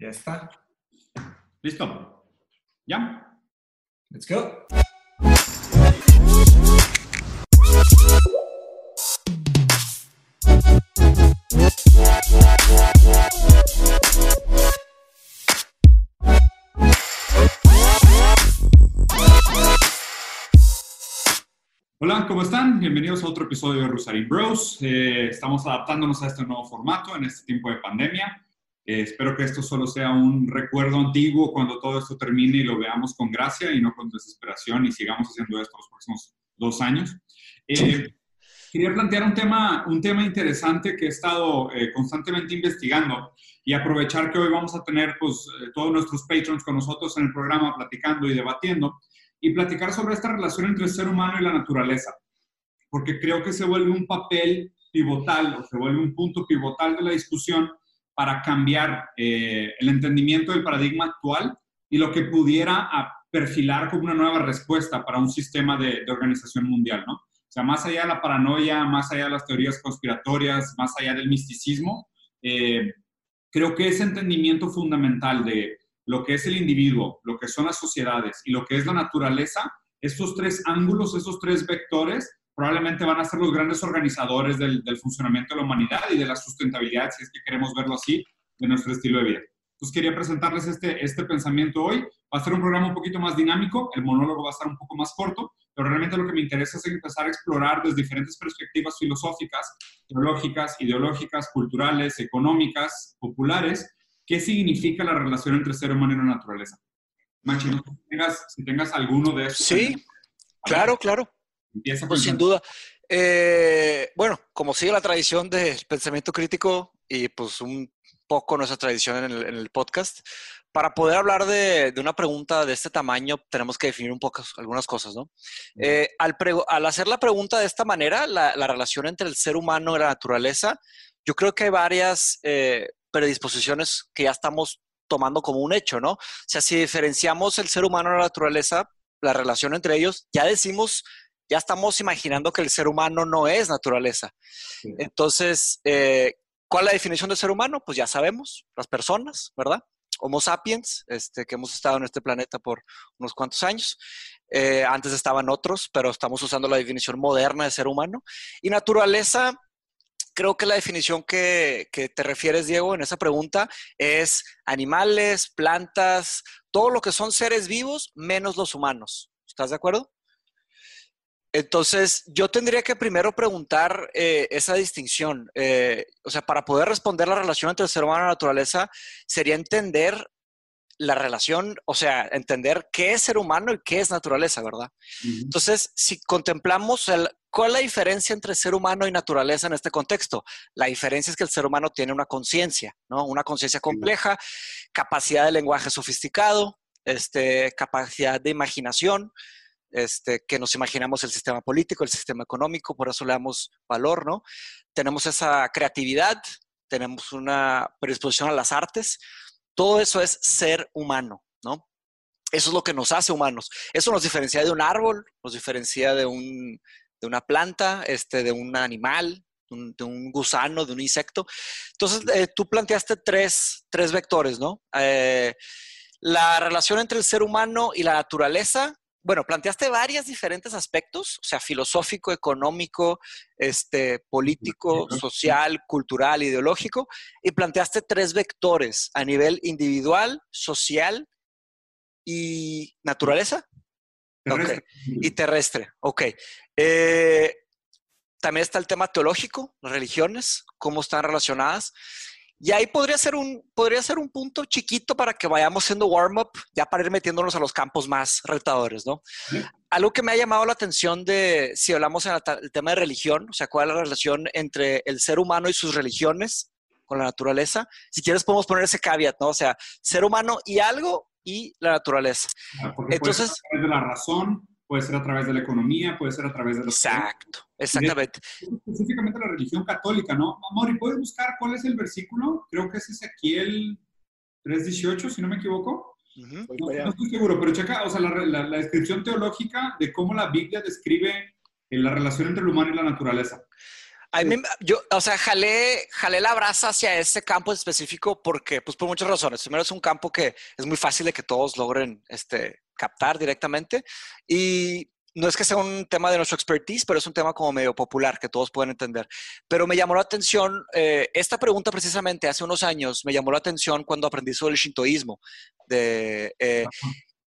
Ya está. ¿Listo? ¿Ya? Let's go. Hola, ¿cómo están? Bienvenidos a otro episodio de Rosarín Bros. Eh, estamos adaptándonos a este nuevo formato en este tiempo de pandemia. Eh, espero que esto solo sea un recuerdo antiguo cuando todo esto termine y lo veamos con gracia y no con desesperación y sigamos haciendo esto los próximos dos años. Eh, quería plantear un tema, un tema interesante que he estado eh, constantemente investigando y aprovechar que hoy vamos a tener pues, eh, todos nuestros patrons con nosotros en el programa platicando y debatiendo y platicar sobre esta relación entre el ser humano y la naturaleza, porque creo que se vuelve un papel pivotal o se vuelve un punto pivotal de la discusión para cambiar eh, el entendimiento del paradigma actual y lo que pudiera perfilar como una nueva respuesta para un sistema de, de organización mundial, ¿no? O sea, más allá de la paranoia, más allá de las teorías conspiratorias, más allá del misticismo, eh, creo que ese entendimiento fundamental de lo que es el individuo, lo que son las sociedades y lo que es la naturaleza, estos tres ángulos, esos tres vectores, probablemente van a ser los grandes organizadores del, del funcionamiento de la humanidad y de la sustentabilidad, si es que queremos verlo así, de nuestro estilo de vida. Entonces quería presentarles este, este pensamiento hoy. Va a ser un programa un poquito más dinámico, el monólogo va a estar un poco más corto, pero realmente lo que me interesa es empezar a explorar desde diferentes perspectivas filosóficas, teológicas, ideológicas, culturales, económicas, populares, qué significa la relación entre ser humano y la naturaleza. Machi, si tengas, si tengas alguno de estos. Sí, claro, claro. Empieza Pues sin duda. Eh, bueno, como sigue la tradición del pensamiento crítico y pues un poco nuestra tradición en el, en el podcast, para poder hablar de, de una pregunta de este tamaño tenemos que definir un poco algunas cosas, ¿no? Eh, al, al hacer la pregunta de esta manera, la, la relación entre el ser humano y la naturaleza, yo creo que hay varias eh, predisposiciones que ya estamos tomando como un hecho, ¿no? O sea, si diferenciamos el ser humano y la naturaleza, la relación entre ellos, ya decimos ya estamos imaginando que el ser humano no es naturaleza. Sí. Entonces, eh, ¿cuál es la definición de ser humano? Pues ya sabemos, las personas, ¿verdad? Homo sapiens, este, que hemos estado en este planeta por unos cuantos años. Eh, antes estaban otros, pero estamos usando la definición moderna de ser humano. Y naturaleza, creo que la definición que, que te refieres, Diego, en esa pregunta es animales, plantas, todo lo que son seres vivos, menos los humanos. ¿Estás de acuerdo? Entonces, yo tendría que primero preguntar eh, esa distinción. Eh, o sea, para poder responder la relación entre el ser humano y la naturaleza, sería entender la relación, o sea, entender qué es ser humano y qué es naturaleza, ¿verdad? Entonces, si contemplamos el, cuál es la diferencia entre ser humano y naturaleza en este contexto, la diferencia es que el ser humano tiene una conciencia, ¿no? Una conciencia compleja, capacidad de lenguaje sofisticado, este, capacidad de imaginación, este, que nos imaginamos el sistema político, el sistema económico, por eso le damos valor, ¿no? Tenemos esa creatividad, tenemos una predisposición a las artes, todo eso es ser humano, ¿no? Eso es lo que nos hace humanos. Eso nos diferencia de un árbol, nos diferencia de, un, de una planta, este, de un animal, de un, gusano, de un insecto. Entonces, eh, tú planteaste tres, tres vectores, ¿no? Eh, la relación entre el ser humano y la naturaleza. Bueno, planteaste varios diferentes aspectos, o sea, filosófico, económico, este, político, social, cultural, ideológico, y planteaste tres vectores a nivel individual, social y naturaleza Terrestre. y terrestre. Ok. Eh, también está el tema teológico, las religiones, cómo están relacionadas. Y ahí podría ser un, podría ser un punto chiquito para que vayamos haciendo warm-up, ya para ir metiéndonos a los campos más retadores, ¿no? Sí. Algo que me ha llamado la atención de, si hablamos en el tema de religión, o sea, cuál es la relación entre el ser humano y sus religiones con la naturaleza. Si quieres podemos poner ese caveat, ¿no? O sea, ser humano y algo y la naturaleza. Ah, Porque Entonces- puede ser a través de la razón, puede ser a través de la economía, puede ser a través de los Exacto, exactamente. específicamente la religión católica, ¿no? Mori, ¿puedes buscar cuál es el versículo? Creo que es Ezequiel 3.18, si no me equivoco. Ujú. Voy No, no estoy seguro, pero checa, o sea, la, la- la descripción teológica de cómo la Biblia describe eh, la relación entre el humano y la naturaleza. A mí, yo, o sea, jalé, jalé la brasa hacia ese campo específico porque, pues por muchas razones. Primero es un campo que es muy fácil de que todos logren este, captar directamente y no es que sea un tema de nuestro expertise, pero es un tema como medio popular que todos pueden entender. Pero me llamó la atención, eh, esta pregunta precisamente hace unos años me llamó la atención cuando aprendí sobre el shintoísmo, de, eh,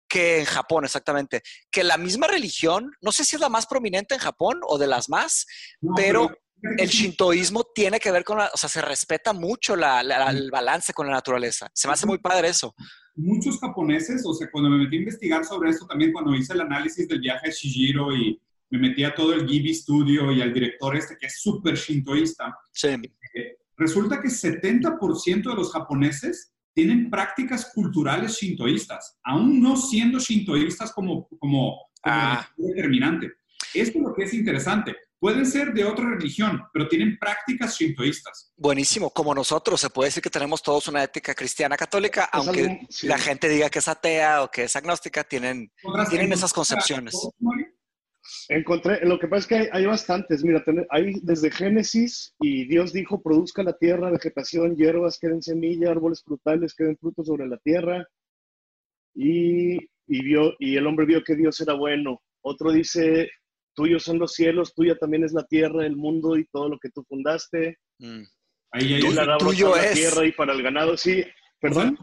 que en Japón, exactamente, que la misma religión, no sé si es la más prominente en Japón o de las más, pero el shintoísmo tiene que ver con, la, o sea, se respeta mucho el balance con la naturaleza. Se me hace muy padre eso. Muchos japoneses, o sea, cuando me metí a investigar sobre esto, también cuando hice el análisis del viaje a Shijiro y me metí a todo el Ghibli Studio y al director este que es súper shintoísta, sí. Eh, resulta que 70% de los japoneses tienen prácticas culturales shintoístas, aún no siendo shintoístas como, como, ah. determinante. Esto es lo que es interesante. Pueden ser de otra religión, pero tienen prácticas shintoístas. Buenísimo, como nosotros, se puede decir que tenemos todos una ética cristiana católica, aunque la gente diga que es atea o que es agnóstica, tienen, tienen esas concepciones. Encontré, lo que pasa es que hay, bastantes, mira, hay desde Génesis y Dios dijo, produzca la tierra, vegetación, hierbas, queden semilla, árboles frutales, queden frutos sobre la tierra. Y, y, vio, y el hombre vio que Dios era bueno. Otro dice, tuyos son los cielos, tuya también es la tierra, el mundo y todo lo que tú fundaste. Mm. Ahí la tuyo es. la tierra y para el ganado, sí. ¿Perdón?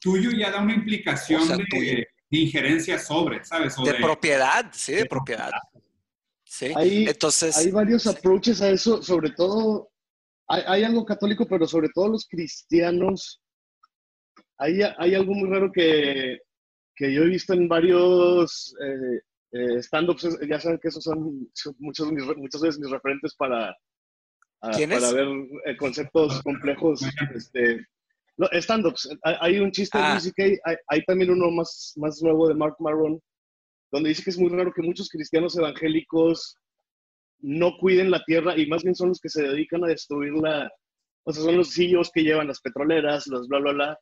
tuyo, ya da una implicación de, injerencia sobre, ¿sabes? de, propiedad, sí, de, propiedad. Sí, hay, entonces... Hay varios approaches a eso, sobre todo, hay, algo católico, pero sobre todo los cristianos, hay, hay algo muy raro que, que yo he visto en varios eh, eh, stand-ups, ya saben que esos son, muchos, muchas veces mis referentes para, para ver eh, conceptos complejos. Este, no, stand-ups. Hay, un chiste ah. de hay, hay, también uno más, más nuevo de Mark Maron, donde dice que es muy raro que muchos cristianos evangélicos no cuiden la tierra y más bien son los que se dedican a destruirla. O sea, son los CEOs que llevan las petroleras, los bla, bla, bla.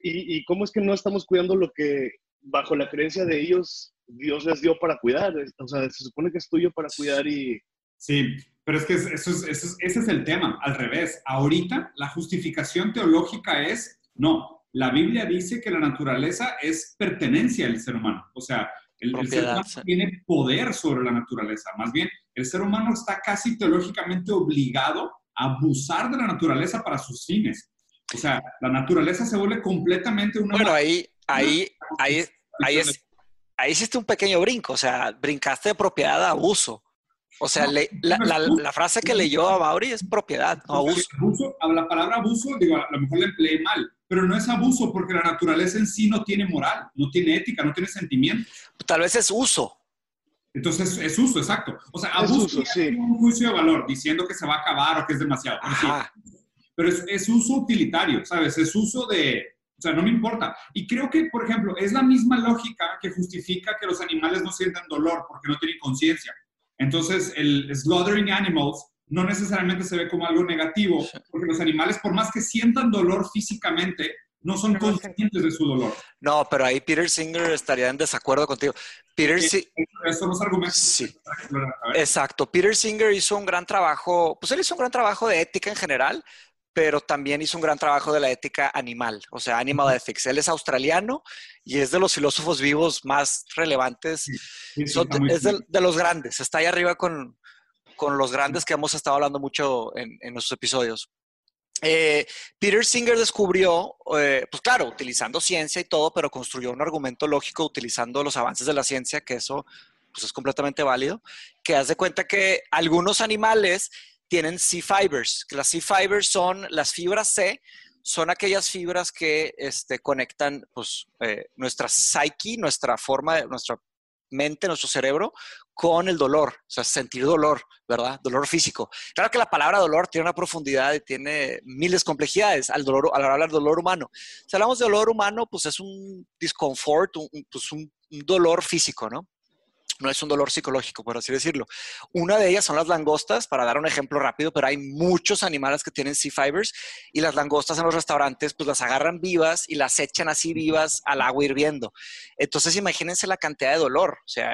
Y, y cómo es que no estamos cuidando lo que bajo la creencia de ellos Dios les dio para cuidar. O sea, se supone que es tuyo para cuidar y... Sí, pero es que eso es, ese es el tema, al revés. Ahorita la justificación teológica es, no, la Biblia dice que la naturaleza es pertenencia del ser humano. O sea, el, ser humano tiene poder sobre la naturaleza. Más bien, el ser humano está casi teológicamente obligado a abusar de la naturaleza para sus fines. O sea, la naturaleza se vuelve completamente una... Bueno, ahí, ahí, ahí, ahí es ahí hiciste un pequeño brinco, o sea, brincaste de propiedad a abuso. O sea, la, frase que leyó a Mauri es propiedad, no abuso. La palabra abuso, digo, a lo mejor la empleé mal, pero no es abuso porque la naturaleza en sí no tiene moral, no tiene ética, no tiene sentimiento. Tal vez es uso. Entonces es uso, exacto. O sea, abuso es un juicio de valor diciendo que se va a acabar o que es demasiado. Pero es uso utilitario, ¿sabes? Es uso de, o sea, no me importa. Y creo que, por ejemplo, es la misma lógica que justifica que los animales no sientan dolor porque no tienen conciencia. Entonces, el slaughtering animals no necesariamente se ve como algo negativo, porque los animales, por más que sientan dolor físicamente, no son conscientes de su dolor. No, pero ahí Peter Singer estaría en desacuerdo contigo. Peter sí, son los argumentos. Sí. Exacto. Peter Singer hizo un gran trabajo, pues él hizo un gran trabajo de ética en general, pero también hizo un gran trabajo de la ética animal, o sea, animal ethics. Él es australiano y es de los filósofos vivos más relevantes, es de, los grandes, está ahí arriba con, los grandes que hemos estado hablando mucho en, nuestros episodios. Eh, Peter Singer descubrió, eh, pues claro, utilizando ciencia y todo, pero construyó un argumento lógico utilizando los avances de la ciencia, que eso pues, es completamente válido, que hace cuenta que algunos animales tienen C-fibers, las C-fibers son las fibras C, son aquellas fibras que este, conectan pues, eh, nuestra psyche, nuestra forma, nuestra mente, nuestro cerebro, con el dolor, o sea, sentir dolor, ¿verdad? Dolor físico. Claro que la palabra dolor tiene una profundidad y tiene miles de complejidades al, dolor, al hablar del dolor humano. Si hablamos de dolor humano, pues es un discomfort, pues un dolor físico, ¿no? No es un dolor psicológico, por así decirlo. Una de ellas son las langostas, para dar un ejemplo rápido, pero hay muchos animales que tienen sea fibers y las langostas en los restaurantes pues las agarran vivas y las echan así vivas al agua hirviendo. Entonces imagínense la cantidad de dolor, o sea,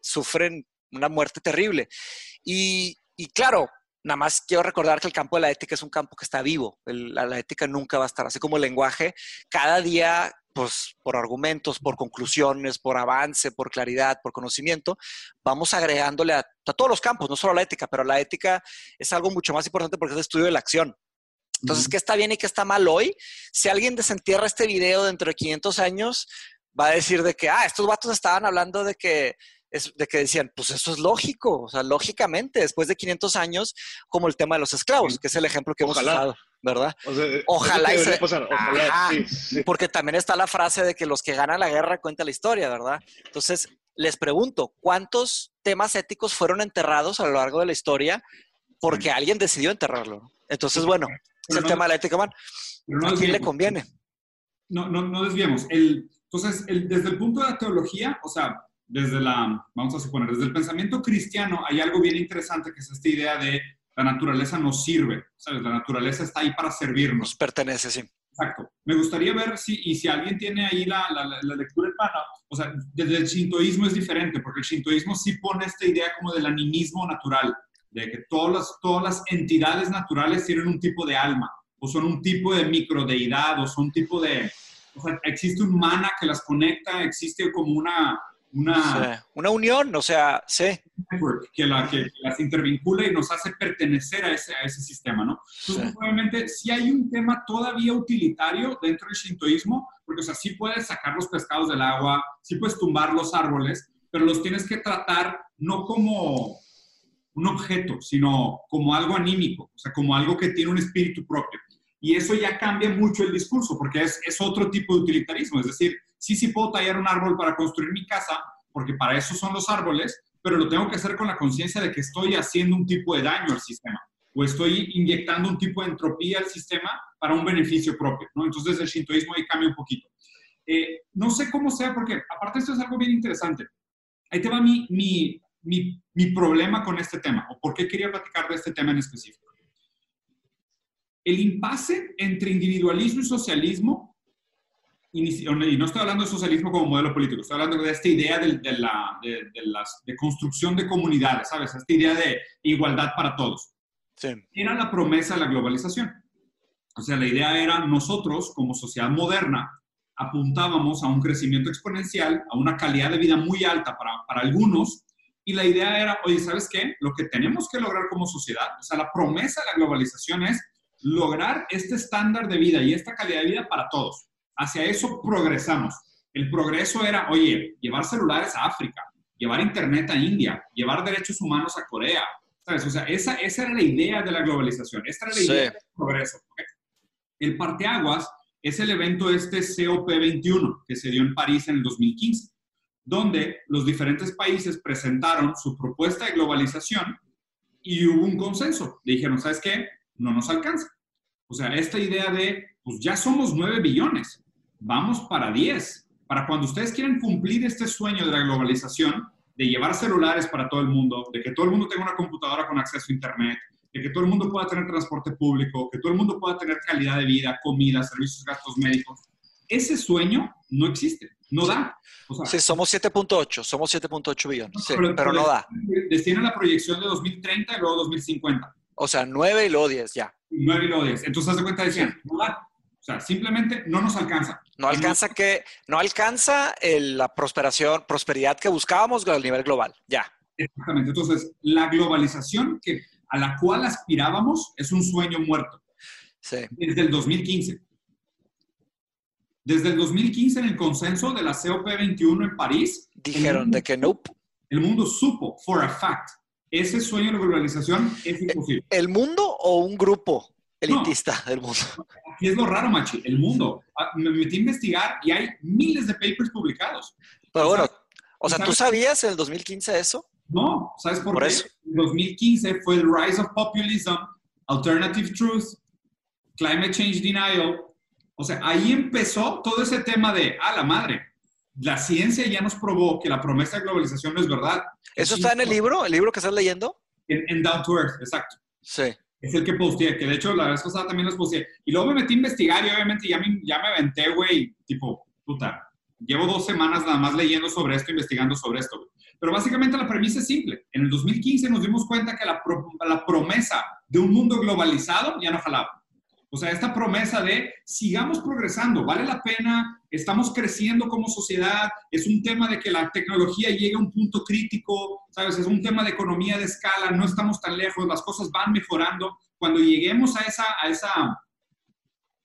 sufren una muerte terrible. Y, y claro, Nada más quiero recordar que el campo de la ética es un campo que está vivo. la, ética nunca va a estar así como el lenguaje. Cada día, pues por argumentos, por conclusiones, por avance, por claridad, por conocimiento, vamos agregándole a, todos los campos, no solo a la ética, pero la ética es algo mucho más importante porque es el estudio de la acción. Entonces, ¿qué está bien y qué está mal hoy? Si alguien desentierra este video dentro de 500 años, va a decir de que, ah, estos vatos estaban hablando de que de que decían, pues eso es lógico, o sea, lógicamente, después de 500 años, como el tema de los esclavos, que es el ejemplo que hemos usado, ¿verdad? ojalá, porque también está la frase de que los que ganan la guerra cuentan la historia, ¿verdad? Entonces, les pregunto, ¿cuántos temas éticos fueron enterrados a lo largo de la historia porque alguien decidió enterrarlo? Entonces, bueno, es el tema de la ética, man. ¿A quién le conviene? No, no, no desviemos. El, entonces, el, desde el punto de la teología, o sea, desde la, vamos a suponer, desde el pensamiento cristiano hay algo bien interesante que es esta idea de la naturaleza nos sirve, ¿sabes? La naturaleza está ahí para servirnos. Nos pertenece, sí. Exacto. Me gustaría ver si, y si alguien tiene ahí la, la, lectura pana, o sea, desde el shintoísmo es diferente, porque el shintoísmo sí pone esta idea como del animismo natural, de que todas las, todas las entidades naturales tienen un tipo de alma, o son un tipo de microdeidad, o son un tipo de, o sea, existe un mana que las conecta, existe como una, una, una unión, o sea, sí. Que, la, que, las intervincula y nos hace pertenecer a ese, a ese sistema, ¿no? Entonces, obviamente, sí hay un tema todavía utilitario dentro del shintoísmo, porque, o sea, sí puedes sacar los pescados del agua, sí puedes tumbar los árboles, pero los tienes que tratar no como un objeto, sino como algo anímico, o sea, como algo que tiene un espíritu propio. Y eso ya cambia mucho el discurso, porque es, es otro tipo de utilitarismo, es decir, sí, sí puedo tallar un árbol para construir mi casa, porque para eso son los árboles, pero lo tengo que hacer con la conciencia de que estoy haciendo un tipo de daño al sistema o estoy inyectando un tipo de entropía al sistema para un beneficio propio, ¿no? Entonces el shintoísmo ahí cambia un poquito. Eh, no sé cómo sea, porque aparte esto es algo bien interesante. Ahí te va mi, mi, mi, mi problema con este tema, o por qué quería platicar de este tema en específico. El impasse entre individualismo y socialismo y no estoy hablando de socialismo como modelo político, estoy hablando de esta idea de, la, de, las, de, construcción de comunidades, ¿sabes? Esta idea de igualdad para todos. Sí. Era la promesa de la globalización. O sea, la idea era nosotros, como sociedad moderna, apuntábamos a un crecimiento exponencial, a una calidad de vida muy alta para, para algunos, y la idea era, oye, ¿sabes qué? Lo que tenemos que lograr como sociedad, o sea, la promesa de la globalización es lograr este estándar de vida y esta calidad de vida para todos hacia eso progresamos. El progreso era, oye, llevar celulares a África, llevar Internet a India, llevar derechos humanos a Corea. ¿Sabes? O sea, esa, esa era la idea de la globalización, esta era la idea del progreso. El parteaguas es el evento este COP21 que se dio en París en el 2015, donde los diferentes países presentaron su propuesta de globalización y hubo un consenso. Le dijeron, ¿sabes qué? No nos alcanza. O sea, esta idea de, pues ya somos 9 billones, vamos para 10. Para cuando ustedes quieren cumplir este sueño de la globalización, de llevar celulares para todo el mundo, de que todo el mundo tenga una computadora con acceso a Internet, de que todo el mundo pueda tener transporte público, que todo el mundo pueda tener calidad de vida, comida, servicios, gastos médicos. Ese sueño no existe, no da. sí, somos 7.8, somos 7.8 billones, pero, no da. Destinan la proyección de 2030 y luego 2050. O sea, 9 y luego 10 ya. 9 y luego 10. Entonces, haz de cuenta, decían, no da. Sea, simplemente no nos alcanza. No alcanza que, no alcanza la prosperación, prosperidad que buscábamos a nivel global. Ya. Exactamente. Entonces, la globalización que, a la cual aspirábamos es un sueño muerto. Sí. Desde el 2015. Desde el 2015, en el consenso de la COP21 en París. Dijeron de que no. El mundo supo, for a fact, ese sueño de globalización es imposible. ¿El mundo o un grupo? elitista del mundo. Aquí es lo raro, Machi, el mundo. Ah, me metí a investigar y hay miles de papers publicados. Pero bueno, o sea, ¿tú sabías en el 2015 eso? No, ¿sabes por, qué? En 2015 fue el Rise of Populism, Alternative Truth, Climate Change Denial. O sea, ahí empezó todo ese tema de, a la madre, la ciencia ya nos probó que la promesa de globalización no es verdad. ¿Eso está en el libro? ¿El libro que estás leyendo? En, en Down to Earth, exacto. Sí es el que posteé, que de hecho la vez pasada también los posteé. Y luego me metí a investigar y obviamente ya me, ya me aventé, güey, tipo, puta, llevo dos semanas nada más leyendo sobre esto, investigando sobre esto. Pero básicamente la premisa es simple. En el 2015 nos dimos cuenta que la, la promesa de un mundo globalizado ya no jalaba. O sea, esta promesa de sigamos progresando, vale la pena, estamos creciendo como sociedad, es un tema de que la tecnología llegue a un punto crítico, ¿sabes? Es un tema de economía de escala, no estamos tan lejos, las cosas van mejorando. Cuando lleguemos a esa, a esa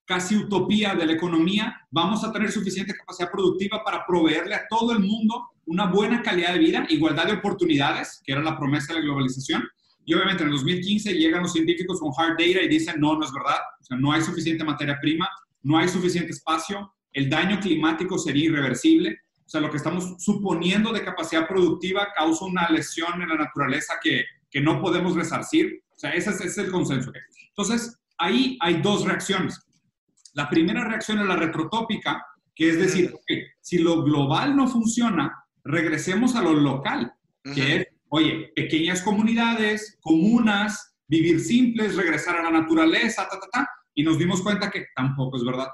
casi utopía de la economía, vamos a tener suficiente capacidad productiva para proveerle a todo el mundo una buena calidad de vida, igualdad de oportunidades, que era la promesa de la globalización. Y obviamente en el 2015 llegan los científicos con hard data y dicen, no, no es verdad, o sea, no hay suficiente materia prima, no hay suficiente espacio, el daño climático sería irreversible, o sea, lo que estamos suponiendo de capacidad productiva causa una lesión en la naturaleza que, que no podemos resarcir, o sea, ese es, ese es el consenso. Entonces, ahí hay dos reacciones. La primera reacción es la retrotópica, que es decir, si lo global no funciona, regresemos a lo local, que es, oye, pequeñas comunidades, comunas, vivir simples, regresar a la naturaleza, ta, ta, ta, y nos dimos cuenta que tampoco es verdad.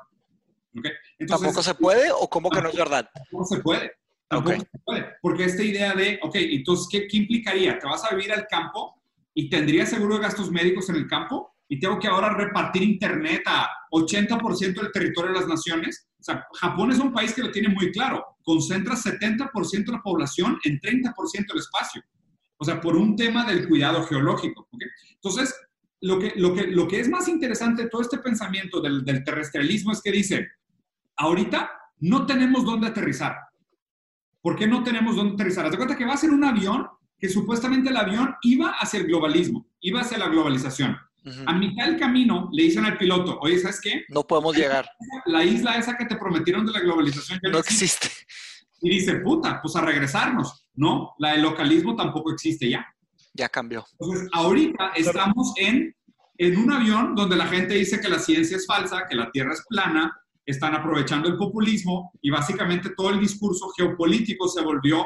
¿Tampoco se puede o cómo que no es verdad? No se puede. Tampoco se puede. Porque esta idea de, ok, entonces, ¿qué, ¿qué implicaría? ¿Te vas a vivir al campo y tendrías seguro de gastos médicos en el campo? y tengo que ahora repartir Internet a 80% del territorio de las naciones. O sea, Japón es un país que lo tiene muy claro. Concentra 70% de la población en 30% del espacio. O sea, por un tema del cuidado geológico. Entonces, lo que, lo, que, lo que es más interesante de todo este pensamiento del, del terrestrialismo es que dice, ahorita no tenemos dónde aterrizar. ¿Por qué no tenemos dónde aterrizar? Haz de cuenta que va a ser un avión que supuestamente el avión iba hacia el globalismo, iba hacia la globalización. A mitad del camino le dicen al piloto, oye, ¿sabes qué? No podemos llegar. La isla esa que te prometieron de la globalización ya no, existe. Y dice, puta, pues a regresarnos. No, la del localismo tampoco existe ya. Ya cambió. Entonces, ahorita estamos en, en un avión donde la gente dice que la ciencia es falsa, que la Tierra es plana, están aprovechando el populismo y básicamente todo el discurso geopolítico se volvió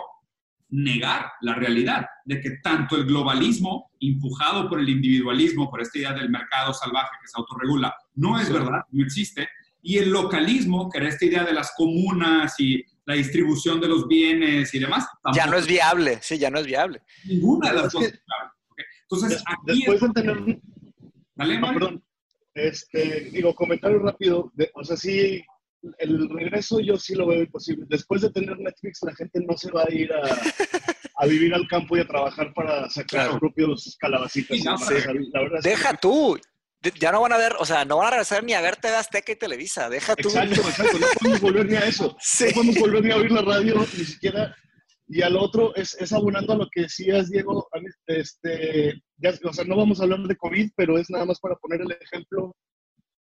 negar la realidad de que tanto el globalismo, empujado por el individualismo, por esta idea del mercado salvaje que se autorregula, no es verdad, no existe, y el localismo, que era esta idea de las comunas y la distribución de los bienes y demás. Ya no es viable, sí, ya no es viable. Ninguna de las cosas. Entonces, aquí después de tener... Dale, ah, perdón. Este, digo, comentario rápido. o sea, sí, el regreso yo sí lo veo imposible. Después de tener Netflix, la gente no se va a ir a, vivir al campo y a trabajar para sacar sus propios calabacitas. Deja tú. Ya no van a ver, o sea, no van a regresar ni a ver TV Azteca y Televisa. Deja tú. Exacto, exacto. No podemos volver ni a eso. No podemos volver ni a oír la radio, ni siquiera. Y al otro es, es abonando a lo que decías, Diego. Este, ya, o sea, no vamos a hablar de COVID, pero es nada más para poner el ejemplo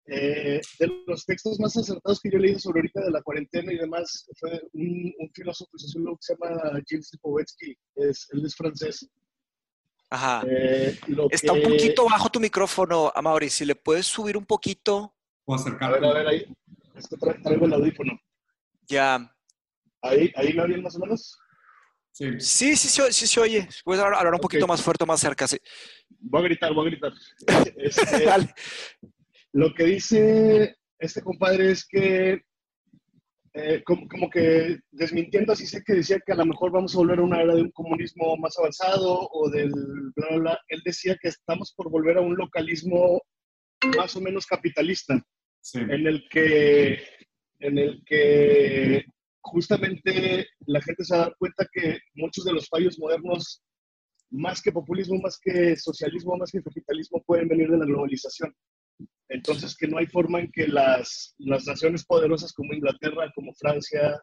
eh, de los textos más acertados que yo he leído sobre ahorita de la cuarentena y demás, fue un, filósofo sociólogo que se llama Gilles Lipovetsky, es, él es francés. Ajá. Eh, Está un poquito bajo tu micrófono, Amaury, si le puedes subir un poquito. O acercar. A ver, a ver, ahí. Es que traigo el audífono. Ya. ¿Ahí, ahí me oyen más o menos? Sí, sí, sí, sí, se oye. Puedes hablar un poquito más fuerte, más cerca, sí. Voy a gritar, voy a gritar. Este, Dale. Lo que dice este compadre es que, eh, como, que desmintiendo así sé que decía que a lo mejor vamos a volver a una era de un comunismo más avanzado o del bla, bla, bla. Él decía que estamos por volver a un localismo más o menos capitalista, en, el que, en el que justamente la gente se da cuenta que muchos de los fallos modernos, más que populismo, más que socialismo, más que capitalismo, pueden venir de la globalización. Entonces, que no hay forma en que las, las naciones poderosas como Inglaterra, como Francia,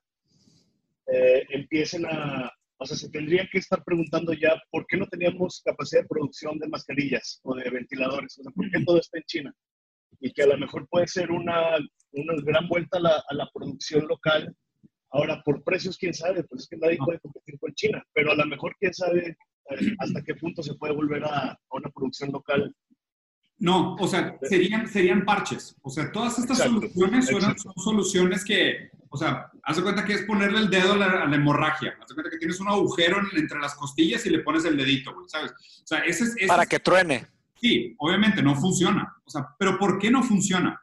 eh, empiecen a... O sea, se tendría que estar preguntando ya por qué no teníamos capacidad de producción de mascarillas o de ventiladores. O sea, por qué todo está en China. Y que a lo mejor puede ser una, una gran vuelta a la, a la producción local. Ahora, por precios, quién sabe, pues es que nadie puede competir con China. Pero a lo mejor, quién sabe eh, hasta qué punto se puede volver a, a una producción local no, o sea, serían, serían parches. O sea, todas estas soluciones Son, soluciones que, o sea, haz de cuenta que es ponerle el dedo a la, hemorragia. Haz de cuenta que tienes un agujero entre las costillas y le pones el dedito, ¿sabes? O sea, ese es... Para que truene. Sí, obviamente no funciona. O sea, pero ¿por qué no funciona?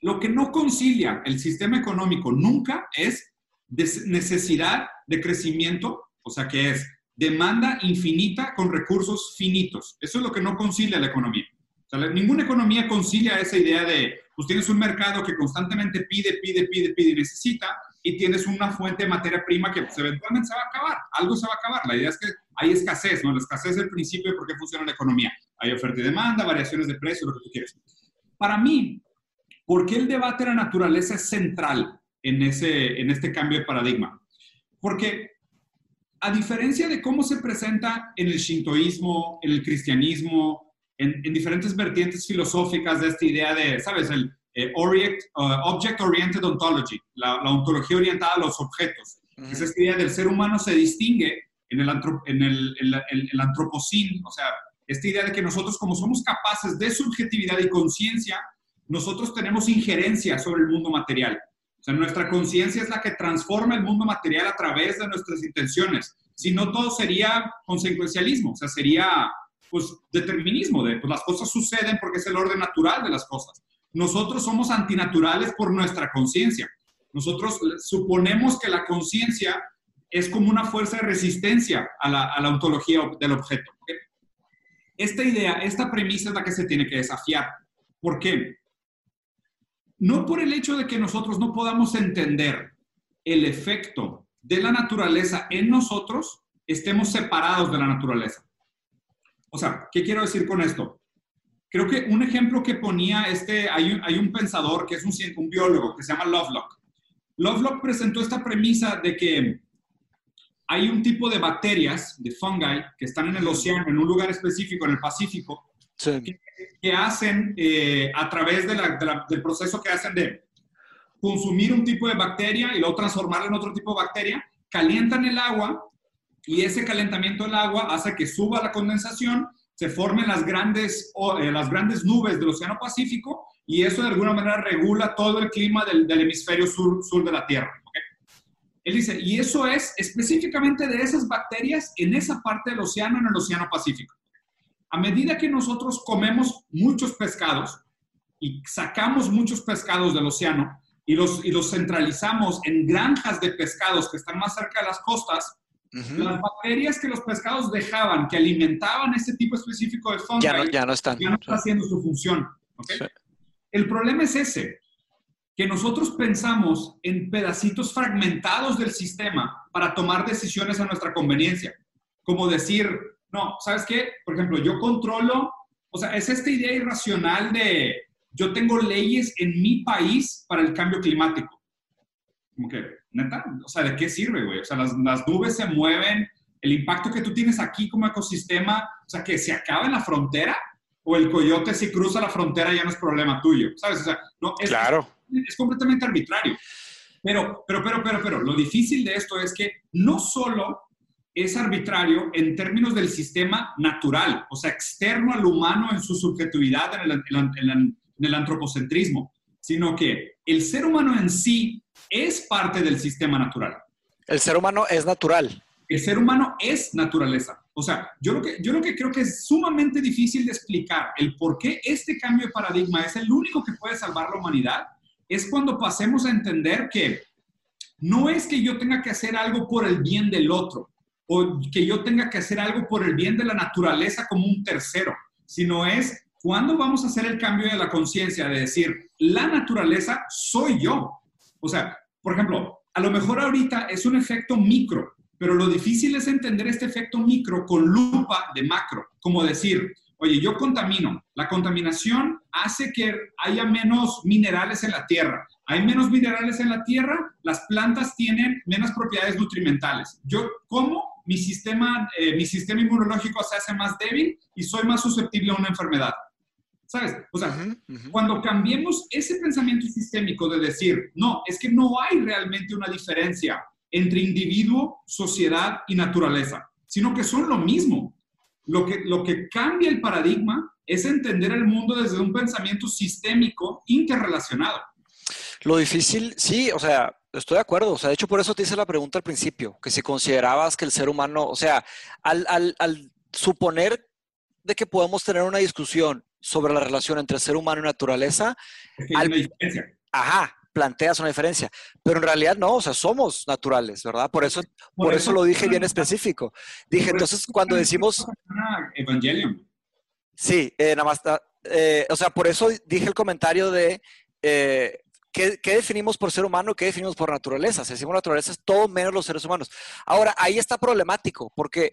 Lo que no concilia el sistema económico nunca es necesidad de crecimiento, o sea, que es demanda infinita con recursos finitos. Eso es lo que no concilia la economía. O sea, ninguna economía concilia esa idea de, pues tienes un mercado que constantemente pide, pide, pide, pide y necesita, y tienes una fuente de materia prima que pues, eventualmente se va a acabar, algo se va a acabar. La idea es que hay escasez, ¿no? La escasez es el principio de por qué funciona la economía. Hay oferta y demanda, variaciones de precios, lo que tú quieres. Para mí, ¿por qué el debate de la naturaleza es central en, ese, en este cambio de paradigma? Porque a diferencia de cómo se presenta en el shintoísmo, en el cristianismo, en, diferentes vertientes filosóficas de esta idea de, ¿sabes? El, eh, uh, Object Oriented Ontology, la, ontología orientada a los objetos. Esa idea del ser humano se distingue en el, en el, el, antropocín, o sea, esta idea de que nosotros como somos capaces de subjetividad y conciencia, nosotros tenemos injerencia sobre el mundo material. O sea, nuestra conciencia es la que transforma el mundo material a través de nuestras intenciones. Si no, todo sería consecuencialismo, o sea, sería pues determinismo, de pues las cosas suceden porque es el orden natural de las cosas. Nosotros somos antinaturales por nuestra conciencia. Nosotros suponemos que la conciencia es como una fuerza de resistencia a la, ontología del objeto. Esta idea, esta premisa es la que se tiene que desafiar. ¿Por qué? No por el hecho de que nosotros no podamos entender el efecto de la naturaleza en nosotros, estemos separados de la naturaleza. O sea, ¿qué quiero decir con esto? Creo que un ejemplo que ponía este, hay un, hay un pensador que es un, un biólogo que se llama Lovelock. Lovelock presentó esta premisa de que hay un tipo de bacterias, de fungi, que están en el océano, en un lugar específico, en el Pacífico, que, hacen eh, a través del proceso que hacen de consumir un tipo de bacteria y luego transformarla en otro tipo de bacteria, calientan el agua y ese calentamiento del agua hace que suba la condensación se formen las grandes, eh, las grandes nubes del Océano Pacífico y eso de alguna manera regula todo el clima del, hemisferio sur, sur de la Tierra. Él dice, y eso es específicamente de esas bacterias en esa parte del océano, en el Océano Pacífico. A medida que nosotros comemos muchos pescados y sacamos muchos pescados del océano y los, y los centralizamos en granjas de pescados que están más cerca de las costas, las bacterias que los pescados dejaban, que alimentaban ese tipo específico de fungi, ya no, están. Ya no están haciendo su función. El problema es ese, que nosotros pensamos en pedacitos fragmentados del sistema para tomar decisiones a nuestra conveniencia. Como decir, no, ¿sabes qué? Por ejemplo, yo controlo, o sea, es esta idea irracional de yo tengo leyes en mi país para el cambio climático. Como que, neta, o sea, ¿de qué sirve, güey? O sea, las, las, nubes se mueven, el impacto que tú tienes aquí como ecosistema, o sea, que se acaba en la frontera, o el coyote si cruza la frontera ya no es problema tuyo, ¿sabes? O sea, no, es, claro. es, completamente arbitrario. Pero, pero, pero, pero, pero, lo difícil de esto es que no solo es arbitrario en términos del sistema natural, o sea, externo al humano en su subjetividad en el, en el antropocentrismo, sino que el ser humano en sí es parte del sistema natural. El ser humano es natural. El ser humano es naturaleza. O sea, yo lo que, yo lo que creo que es sumamente difícil de explicar el por qué este cambio de paradigma es el único que puede salvar la humanidad, es cuando pasemos a entender que no es que yo tenga que hacer algo por el bien del otro o que yo tenga que hacer algo por el bien de la naturaleza como un tercero, sino es cuando vamos a hacer el cambio de la conciencia de decir, la naturaleza soy yo. O sea, por ejemplo, a lo mejor ahorita es un efecto micro, pero lo difícil es entender este efecto micro con lupa de macro, como decir, oye, yo contamino. La contaminación hace que haya menos minerales en la tierra. Hay menos minerales en la tierra, las plantas tienen menos propiedades nutrimentales. Yo como mi sistema, eh, mi sistema inmunológico se hace más débil y soy más susceptible a una enfermedad. ¿Sabes? O sea, cuando cambiemos ese pensamiento sistémico de decir, no, es que no hay realmente una diferencia entre individuo, sociedad y naturaleza, sino que son lo mismo. Lo que, lo que cambia el paradigma es entender el mundo desde un pensamiento sistémico interrelacionado. Lo difícil, sí, o sea, estoy de acuerdo. O sea, de hecho, por eso te hice la pregunta al principio, que si considerabas que el ser humano, o sea, al, al, al suponer de que podemos tener una discusión sobre la relación entre ser humano y naturaleza. hay una diferencia. Ajá, planteas una diferencia, pero en realidad no, o sea, somos naturales, ¿verdad? Por eso, por, eso, lo dije bien específico. Dije, entonces, cuando decimos... Evangelion. Sí, eh, nada más, eh, o sea, por eso dije el comentario de eh, ¿qué, definimos por ser humano y qué definimos por naturaleza. Si decimos naturaleza es todo menos los seres humanos. Ahora, ahí está problemático, porque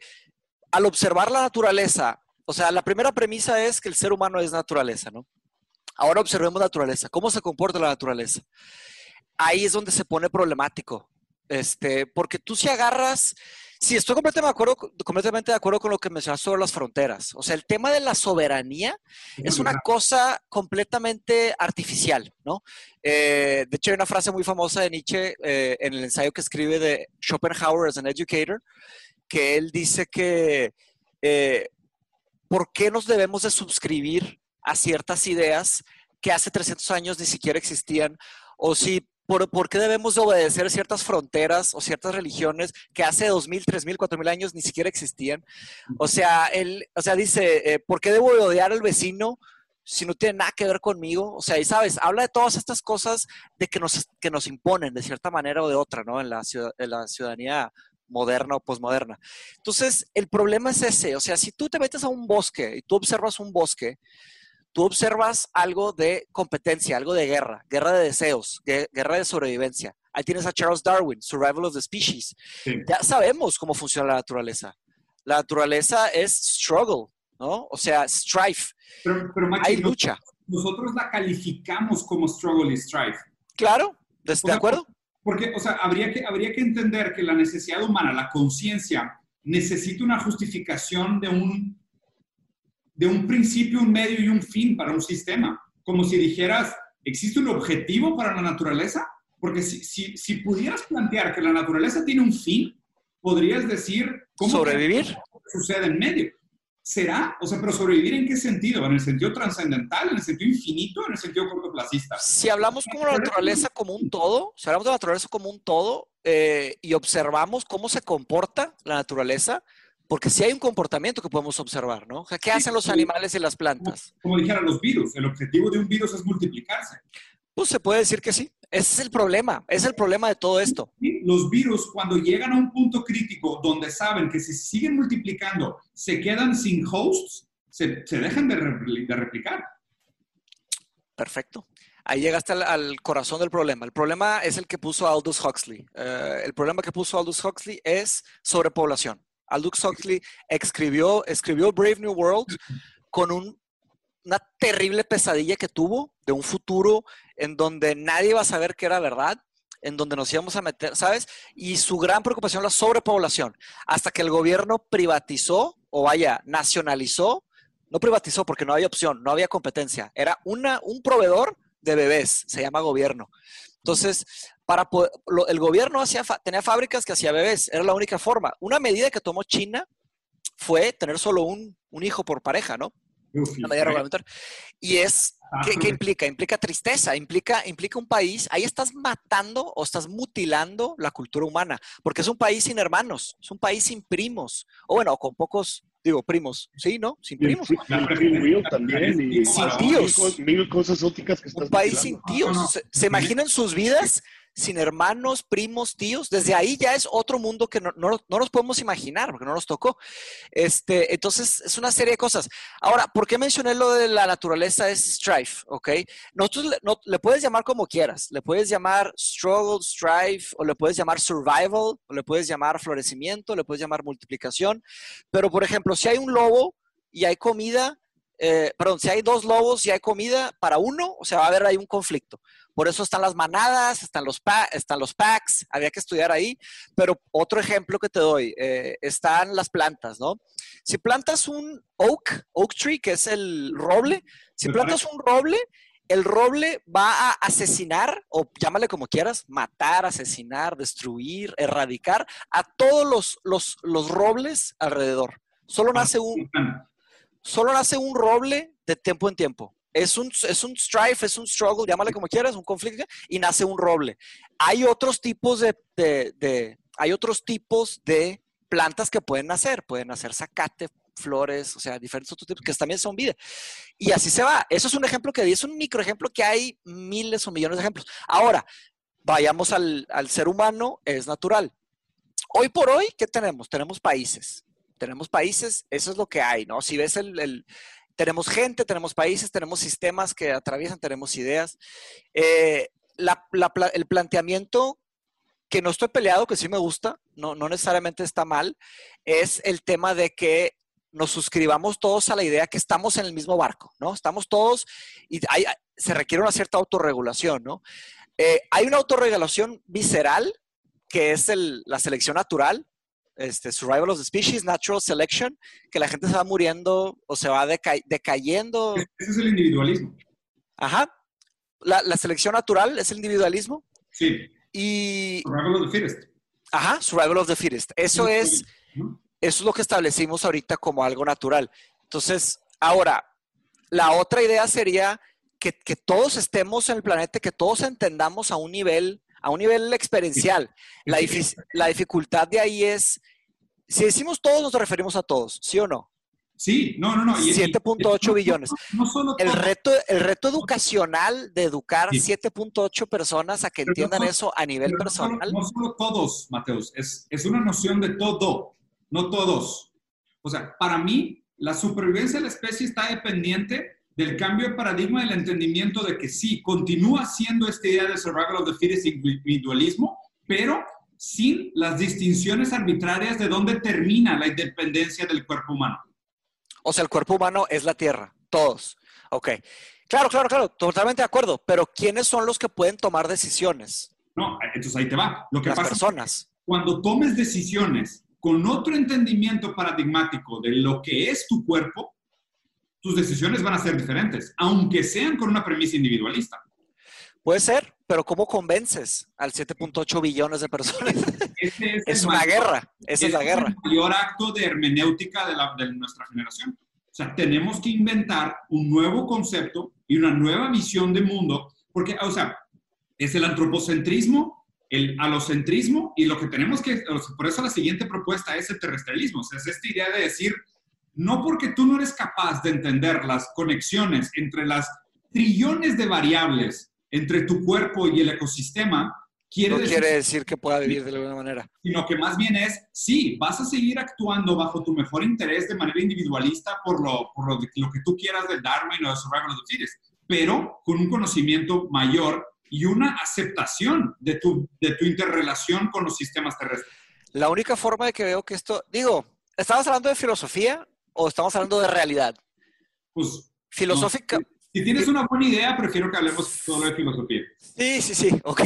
al observar la naturaleza, o sea, la primera premisa es que el ser humano es naturaleza, ¿no? Ahora observemos naturaleza. ¿Cómo se comporta la naturaleza? Ahí es donde se pone problemático. Este, porque tú si agarras, sí, estoy completamente de, acuerdo, completamente de acuerdo con lo que mencionaste sobre las fronteras. O sea, el tema de la soberanía es una cosa completamente artificial, ¿no? Eh, de hecho, hay una frase muy famosa de Nietzsche eh, en el ensayo que escribe de Schopenhauer as an Educator, que él dice que eh, ¿por qué nos debemos de suscribir a ciertas ideas que hace 300 años ni siquiera existían? O si ¿Por, qué debemos de obedecer ciertas fronteras o ciertas religiones que hace 2.000, 3.000, 4.000 años ni siquiera existían? O sea, él, o sea dice, eh, ¿por qué debo de odiar al vecino si no tiene nada que ver conmigo? O sea, y sabes, habla de todas estas cosas de que nos, que nos imponen de cierta manera o de otra, ¿no? En la, en la ciudadanía moderna o posmoderna. Entonces, el problema es ese, o sea, si tú te metes a un bosque y tú observas un bosque, tú observas algo de competencia, algo de guerra, guerra de deseos, guerra de sobrevivencia. Ahí tienes a Charles Darwin, Survival of the Species. Ya sabemos cómo funciona la naturaleza. La naturaleza es struggle, ¿no? O sea, strife. Pero, Hay lucha. Nosotros la calificamos como struggle y strife. Claro, ¿de, acuerdo? Porque, o sea, habría que, habría que entender que la necesidad humana, la conciencia, necesita una justificación de un de un principio, un medio y un fin para un sistema. Como si dijeras, ¿existe un objetivo para la naturaleza? Porque si, si, pudieras plantear que la naturaleza tiene un fin, podrías decir cómo sobrevivir sucede en medio. ¿Será? O sea, pero sobrevivir en qué sentido? ¿En el sentido trascendental? ¿En el sentido infinito? ¿En el sentido cortoplacista? Si hablamos como la naturaleza como un todo, si hablamos de la naturaleza como un todo eh, y observamos cómo se comporta la naturaleza, porque si hay un comportamiento que podemos observar, ¿no? O sea, ¿qué hacen los animales y las plantas? Como, dijeran los virus, el objetivo de un virus es multiplicarse. Pues se puede decir que sí. Ese es el problema, es el problema de todo esto. Los virus, cuando llegan a un punto crítico donde saben que si siguen multiplicando, se quedan sin hosts, se, se dejan de, de, replicar. Perfecto. Ahí llegaste al, corazón del problema. El problema es el que puso Aldous Huxley. Eh, el problema que puso Aldous Huxley es sobrepoblación. Aldous Huxley escribió, escribió Brave New World con una terrible pesadilla que tuvo de un futuro en donde nadie iba a saber que era verdad, en donde nos íbamos a meter, ¿sabes? Y su gran preocupación la sobrepoblación, hasta que el gobierno privatizó, o vaya, nacionalizó, no privatizó porque no había opción, no había competencia, era una, un proveedor de bebés, se llama gobierno. Entonces, para el gobierno hacía, tenía fábricas que hacía bebés, era la única forma. Una medida que tomó China fue tener solo un, hijo por pareja, ¿no? Una medida reglamentaria. Y es, ¿qué, ¿qué, implica? Implica tristeza, implica, implica un país, ahí estás matando o estás mutilando la cultura humana, porque es un país sin hermanos, es un país sin primos, o bueno, con pocos digo, primos, ¿sí, no? Sin primos. Sí, también. sin tíos. Mil, cosas óticas que Un país sin tíos. ¿Se, imaginan sus vidas sin hermanos, primos, tíos, desde ahí ya es otro mundo que no, no, nos podemos imaginar, porque no nos tocó. Este, entonces, es una serie de cosas. Ahora, ¿por qué mencioné lo de la naturaleza es strife? ¿Ok? Nosotros no, le puedes llamar como quieras. Le puedes llamar struggle, strife, o le puedes llamar survival, o le puedes llamar florecimiento, le puedes llamar multiplicación. Pero, por ejemplo, si hay un lobo y hay comida, eh, perdón, si hay dos lobos y hay comida para uno, o sea, va a haber ahí un conflicto. Por eso están las manadas, están los, están los packs, había que estudiar ahí. Pero otro ejemplo que te doy, eh, están las plantas, ¿no? Si plantas un oak, oak tree, que es el roble, si plantas un roble, el roble va a asesinar, o llámale como quieras, matar, asesinar, destruir, erradicar a todos los, los, los robles alrededor. Solo nace un, solo nace un roble de tiempo en tiempo. Es un, es un strife, es un struggle, llámale como quieras, un conflicto, y nace un roble. Hay otros tipos de, de, hay otros tipos de plantas que pueden nacer. Pueden nacer zacate, flores, o sea, diferentes otros tipos que también son vida. Y así se va. Eso es un ejemplo que di, es un microejemplo que hay miles o millones de ejemplos. Ahora, vayamos al, al ser humano, es natural. Hoy por hoy, ¿qué tenemos? Tenemos países. Tenemos países, eso es lo que hay, ¿no? Si ves el, tenemos gente, tenemos países, tenemos sistemas que atraviesan, tenemos ideas. Eh, el planteamiento que no estoy peleado, que sí me gusta, no, no necesariamente está mal, es el tema de que nos suscribamos todos a la idea que estamos en el mismo barco, ¿no? Estamos todos y hay, se requiere una cierta autorregulación, ¿no? Eh, hay una autorregulación visceral, que es la selección natural, este, survival of the species, natural selection, que la gente se va muriendo o se va decayendo. Ese es el individualismo. Ajá. La, selección natural es el individualismo. Sí. Y... Survival of the fittest. Ajá, survival of the fittest. Eso es, eso es lo que establecimos ahorita como algo natural. Entonces, ahora, la otra idea sería que, que, todos estemos en el planeta, que todos entendamos a un nivel a un nivel experiencial. La, la dificultad de ahí es, si decimos todos, nos referimos a todos, ¿sí o no? Sí, no, no, no. 7.8 billones. el, reto, el reto educacional de educar 7.8 personas a que entiendan eso a nivel personal. No solo, todos, Mateus, es, es una noción de todo, no todos. O sea, para mí, la supervivencia de la especie está dependiente del cambio de paradigma del entendimiento de que sí, continúa siendo esta idea de survival of the fittest individualismo, pero sin las distinciones arbitrarias de dónde termina la independencia del cuerpo humano. O sea, el cuerpo humano es la Tierra, todos. Ok. Claro, claro, claro, totalmente de acuerdo, pero ¿quiénes son los que pueden tomar decisiones? No, entonces ahí te va. Lo que Las personas. cuando tomes decisiones con otro entendimiento paradigmático de lo que es tu cuerpo, tus decisiones van a ser diferentes, aunque sean con una premisa individualista. Puede ser, pero ¿cómo convences al 7.8 billones de personas? es, una guerra, esa es, la guerra. Es el mayor acto de hermenéutica de, de nuestra generación. O sea, tenemos que inventar un nuevo concepto y una nueva visión de mundo, porque, o sea, es el antropocentrismo, el alocentrismo, y lo que tenemos que, por eso la siguiente propuesta es el terrestrialismo, o sea, es esta idea de decir, no porque tú no eres capaz de entender las conexiones entre las trillones de variables entre tu cuerpo y el ecosistema, quiere, no decir, quiere decir que pueda vivir de alguna manera. Sino que más bien es, sí, vas a seguir actuando bajo tu mejor interés de manera individualista por lo, por lo, lo que tú quieras del Dharma y lo de Survival of the pero con un conocimiento mayor y una aceptación de tu, de tu interrelación con los sistemas terrestres. La única forma de que veo que esto, digo, estabas hablando de filosofía, o estamos hablando de realidad? Pues, Filosófica. si, tienes una buena idea, prefiero que hablemos solo de filosofía. Sí, sí, sí, ok.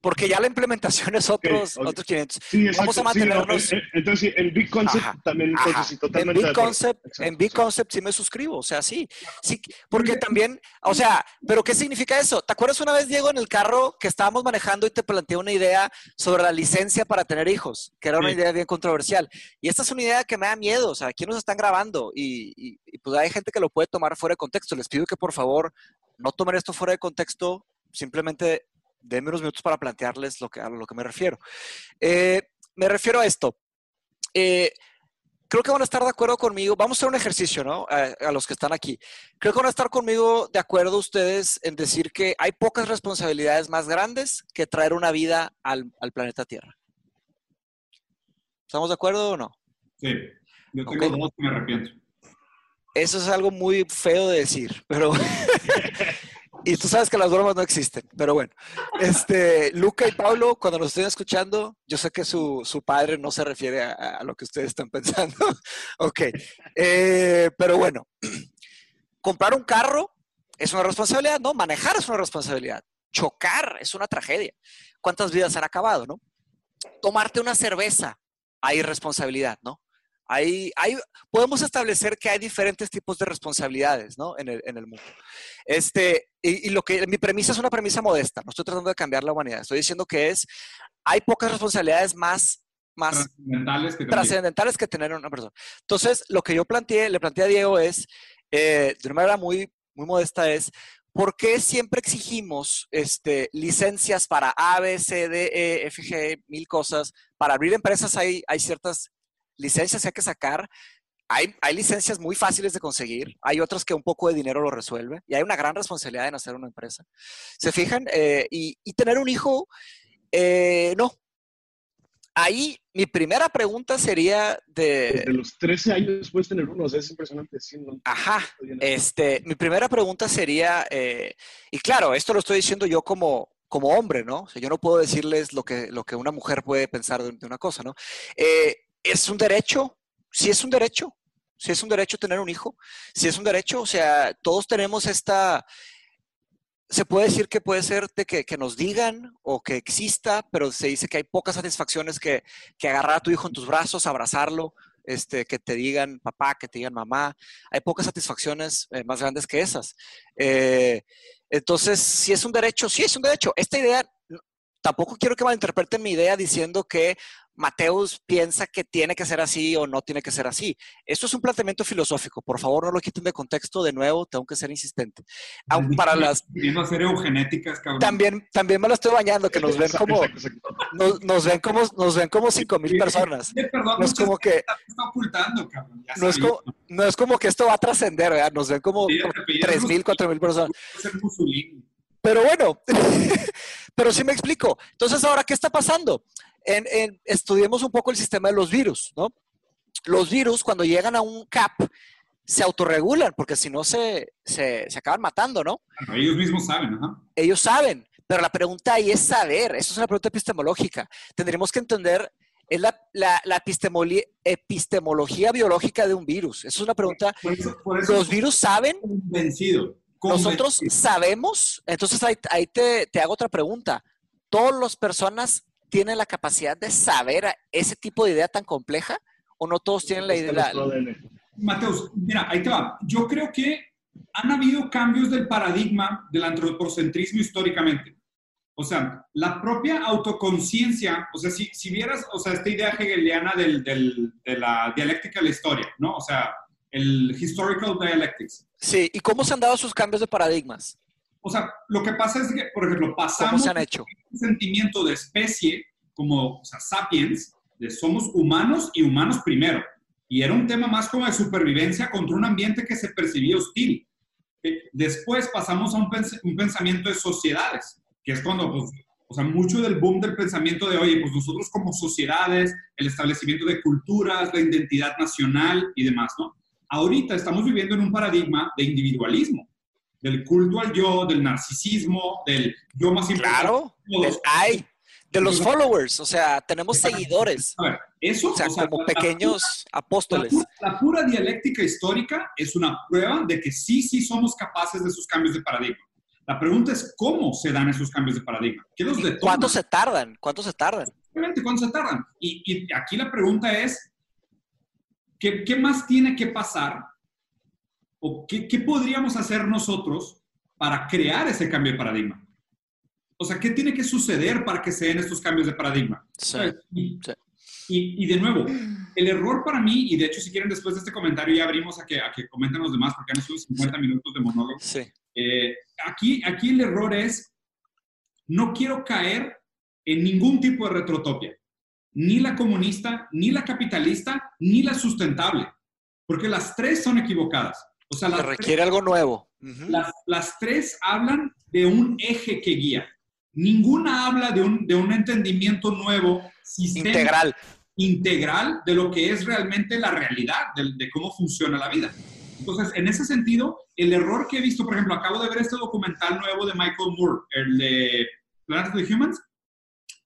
Porque ya la implementación es otros, otros 500. Vamos a mantenernos. Sí, entonces, en Big Concept también, totalmente. En Big, Concept, en Big Concept sí me suscribo, o sea, sí. sí porque también, o sea, ¿pero qué significa eso? ¿Te acuerdas una vez, Diego, en el carro que estábamos manejando y te planteé una idea sobre la licencia para tener hijos? Que era una idea bien controversial. Y esta es una idea que me da miedo, o sea, aquí nos están grabando y, y pues hay gente que lo puede tomar fuera de contexto. Les pido que por favor no tomen esto fuera de contexto simplemente denme unos minutos para plantearles lo que, a lo que me refiero. Eh, me refiero a esto. Eh, creo que van a estar de acuerdo conmigo. Vamos a hacer un ejercicio, ¿no? A, los que están aquí. Creo que van a estar conmigo de acuerdo ustedes en decir que hay pocas responsabilidades más grandes que traer una vida al, planeta Tierra. ¿Estamos de acuerdo o no? Sí. Yo tengo dos que me arrepiento. Eso es algo muy feo de decir, pero Y tú sabes que las bromas no existen, pero bueno. Este, Luca y Pablo, cuando nos estén escuchando, yo sé que su, padre no se refiere a, lo que ustedes están pensando. ok. Eh, pero bueno, comprar un carro es una responsabilidad, ¿no? Manejar es una responsabilidad. Chocar es una tragedia. ¿Cuántas vidas han acabado, no? Tomarte una cerveza, hay responsabilidad, ¿no? Hay, podemos establecer que hay diferentes tipos de responsabilidades ¿no? en, el, en el mundo. Este, y, lo que mi premisa es una premisa modesta, no estoy tratando de cambiar la humanidad, estoy diciendo que es, hay pocas responsabilidades más, más trascendentales que, tener una persona. Entonces, lo que yo planteé, le planteé a Diego es, eh, de una manera muy, muy modesta, es, ¿por qué siempre exigimos este, licencias para A, B, C, D, E, F, G, mil cosas? Para abrir empresas hay, hay ciertas licencias hay que sacar. Hay, hay, licencias muy fáciles de conseguir, hay otras que un poco de dinero lo resuelve y hay una gran responsabilidad en hacer una empresa. ¿Se fijan? Eh, y, tener un hijo, eh, no. ahí mi primera pregunta sería de... De los 13 años puedes tener uno, o sea, es impresionante. Sí, no, Ajá, este, mi primera pregunta sería, eh, y claro, esto lo estoy diciendo yo como, como hombre, ¿no? O sea, yo no puedo decirles lo que, lo que una mujer puede pensar de, de una cosa, ¿no? Eh, ¿Es un derecho? Sí es un derecho. Si es un derecho tener un hijo. Si es un derecho, o sea, todos tenemos esta... Se puede decir que puede ser de que, que nos digan o que exista, pero se dice que hay pocas satisfacciones que, que agarrar a tu hijo en tus brazos, abrazarlo, este, que te digan papá, que te digan mamá. Hay pocas satisfacciones eh, más grandes que esas. Eh, entonces, si es un derecho, sí es un derecho. Esta idea, tampoco quiero que malinterpreten mi idea diciendo que Mateus piensa que tiene que ser así o no tiene que ser así. Esto es un planteamiento filosófico. Por favor, no lo quiten de contexto. De nuevo, tengo que ser insistente. Aun para las Viendo hacer eugenéticas, cabrón. también, también me lo estoy bañando, que nos ven como, nos, nos ven como, nos ven como cinco mil personas. Perdón, No es como que- ocultando, cabrón. No es, como, no es como que esto va a trascender, ¿verdad? Nos ven como Sí, te pedí tres algo mil, cuatro mil personas. Pero bueno, pero sí me explico. Entonces, ahora, ¿qué está pasando? En, en- estudiemos un poco el sistema de los virus, ¿no? Los virus, cuando llegan a un cap, se autorregulan, porque si no se, se, se acaban matando, ¿no? Ellos mismos saben, ajá. Ellos saben, pero la pregunta ahí es saber. Eso es una pregunta epistemológica. Tendremos que entender, es la, la, la epistemología biológica de un virus. Eso es una pregunta. Por eso, por eso ¿Los virus saben? convencido. Nosotros sabemos, entonces ahí, ahí te, te hago otra pregunta. ¿Todas las personas tienen la capacidad de saber ese tipo de idea tan compleja? ¿O no todos tienen la idea? Mateus, mira, ahí te va. Yo creo que han habido cambios del paradigma del antropocentrismo históricamente. O sea, la propia autoconciencia, o sea, si, si vieras, o sea, esta idea hegeliana del, del- de la dialéctica de la historia, ¿no? O sea, el historical dialectics. Sí, ¿y cómo se han dado sus cambios de paradigmas? O sea, lo que pasa es que, por ejemplo, ¿Cómo pasamos se han hecho? un sentimiento de especie, como o sea, sapiens, de somos humanos y humanos primero. Y era un tema más como de supervivencia contra un ambiente que se percibía hostil. Eh, Después pasamos a un, pens- un pensamiento de sociedades, que es cuando, pues, o sea, mucho del boom del pensamiento de, oye, pues nosotros como sociedades, el establecimiento de culturas, la identidad nacional y demás, ¿no? Ahorita estamos viviendo en un paradigma de individualismo, del culto al yo, del narcisismo, del yo más importante. Claro, del hay, de los followers, o sea, tenemos seguidores, A ver, eso, o sea, como la- pequeños La apóstoles. la pura dialéctica histórica es una prueba de que sí, sí somos capaces de esos cambios de paradigma. La pregunta es cómo se dan esos cambios de paradigma. ¿Qué los detona? ¿Cuánto se tardan? ¿Cuánto se tardan? Obviamente, ¿cuánto se tardan? Y, y aquí la pregunta es, ¿qué, qué más tiene que pasar? ¿O qué, qué podríamos hacer nosotros para crear ese cambio de paradigma? O sea, ¿qué tiene que suceder para que se den estos cambios de paradigma? Sí. Y, Sí. y- y de nuevo, el error para mí, y de hecho si quieren después de este comentario ya abrimos a que, a que comenten los demás, porque han sido 50 minutos de monólogo. Sí. Eh, aquí, aquí el error es, no quiero caer en ningún tipo de retrotopia, ni la comunista, ni la capitalista, ni la sustentable, porque las tres son equivocadas. O sea, Se las tres requiere algo nuevo. Las, las tres hablan de un eje que guía. Ninguna habla de un, de un entendimiento nuevo, Integral. integral de lo que es realmente la realidad, de, de cómo funciona la vida. Entonces, en ese sentido, el error que he visto, por ejemplo, acabo de ver este documental nuevo de Michael Moore, el de Planet of the Humans.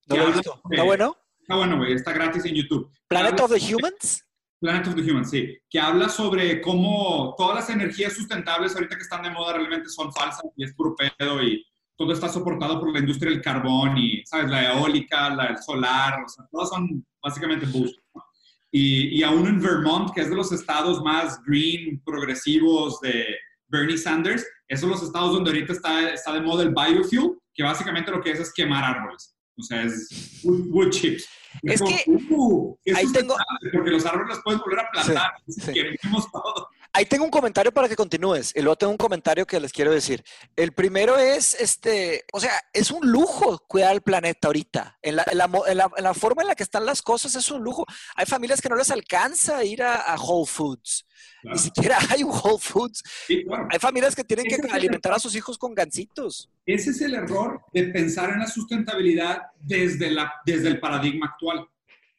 No lo he visto. ¿Está bueno? Está bueno, güey, está gratis en YouTube. Planet Habla of the sobre- Humans. Planet of the Humans, sí, que habla sobre cómo todas las energías sustentables ahorita que están de moda realmente son falsas y es puro pedo y todo está soportado por la industria del carbón y, ¿sabes? La eólica, la el solar, o sea, todas son básicamente bullshit, ¿no? Y, y aún en Vermont, que es de los estados más green, progresivos de Bernie Sanders, esos son los estados donde ahorita está, está de moda el biofuel, que básicamente lo que es es quemar árboles. O sea, es wood, wood chips. Es que uh, ahí tengo- Porque los árboles los puedes volver a plantar. Sí, sí. Quememos todo. Ahí tengo un comentario para que continúes. Y luego tengo un comentario que les quiero decir. El primero es, este, o sea, es un lujo cuidar el planeta ahorita. En la, en la en la- en la forma en la que están las cosas es un lujo. Hay familias que no les alcanza ir a, a Whole Foods. Claro. Ni siquiera hay un Whole Foods. Sí, claro. Hay familias que tienen que Ese es el alimentar a sus hijos con gancitos. Ese es el error de pensar en la sustentabilidad desde, la, desde el paradigma actual.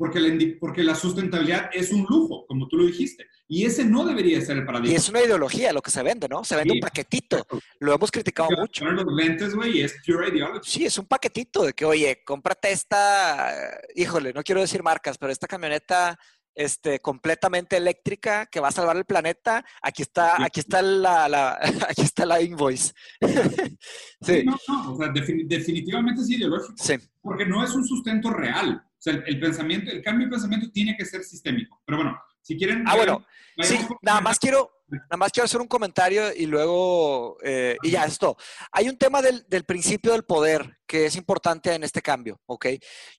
Porque la, porque la sustentabilidad es un lujo, como tú lo dijiste. Y ese no debería ser el paradigma. Y es una ideología lo que se vende, ¿no? Se vende un paquetito. Lo hemos criticado mucho. los lentes, güey, es pure ideology. Sí, es un paquetito de que, oye, cómprate esta, híjole, no quiero decir marcas, pero esta camioneta este, completamente eléctrica que va a salvar el planeta. Aquí está, aquí está la, aquí está la invoice. sí. No, no, o sea, definitivamente es ideológico. Sí. Porque no es un sustento real. O sea, el, pensamiento, el cambio de pensamiento tiene que ser sistémico. Pero bueno, si quieren. Ah, bueno. Sí, nada más quiero, nada más quiero hacer un comentario y luego, eh, y ya, esto. Hay un tema del, del principio del poder que es importante en este cambio, ¿ok?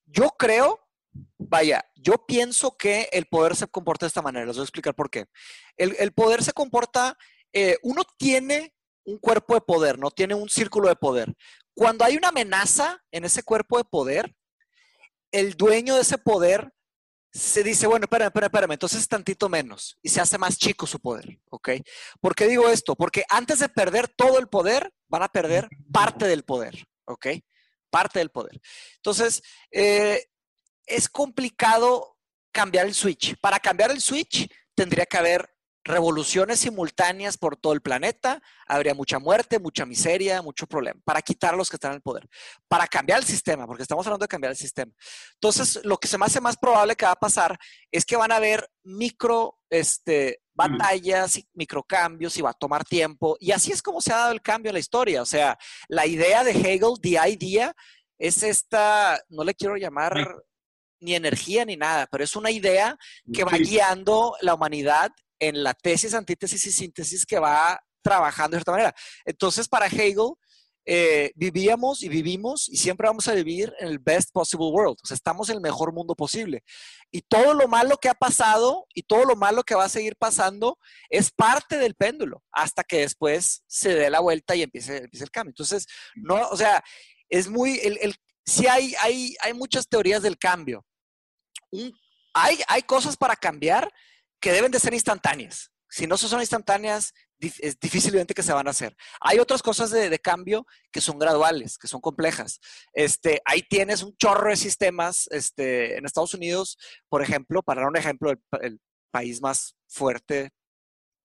Yo creo Vaya, yo pienso que el poder se comporta de esta manera. Les voy a explicar por qué. El, poder se comporta, eh, uno tiene un cuerpo de poder, no tiene un círculo de poder. Cuando hay una amenaza en ese cuerpo de poder, el dueño de ese poder se dice, bueno, espérame, espérame, espérame, entonces tantito menos y se hace más chico su poder, ¿ok? ¿Por qué digo esto? Porque antes de perder todo el poder, van a perder parte del poder, ¿ok? Parte del poder. Entonces, eh, es complicado cambiar el switch. Para cambiar el switch tendría que haber revoluciones simultáneas por todo el planeta, habría mucha muerte, mucha miseria, mucho problema, para quitar a los que están en el poder, para cambiar el sistema, porque estamos hablando de cambiar el sistema. Entonces, lo que se me hace más probable que va a pasar es que van a haber micro este, batallas, y microcambios y va a tomar tiempo. Y así es como se ha dado el cambio en la historia. O sea, la idea de Hegel, the idea, es esta, no le quiero llamar ni energía ni nada, pero es una idea que va guiando la humanidad en la tesis, antítesis y síntesis que va trabajando de cierta manera. Entonces, para Hegel, eh, vivíamos y vivimos y siempre vamos a vivir en el best possible world. O sea, estamos en el mejor mundo posible. Y todo lo malo que ha pasado y todo lo malo que va a seguir pasando es parte del péndulo hasta que después se dé la vuelta y empiece, empiece el cambio. Entonces, no, o sea, es muy, el, el, sí hay, hay, hay muchas teorías del cambio, hay, hay cosas para cambiar que deben de ser instantáneas. Si no son instantáneas, es difícilmente que se van a hacer. Hay otras cosas de, cambio que son graduales, que son complejas. Este, ahí tienes un chorro de sistemas. Este, en Estados Unidos, por ejemplo, para dar un ejemplo, el país más fuerte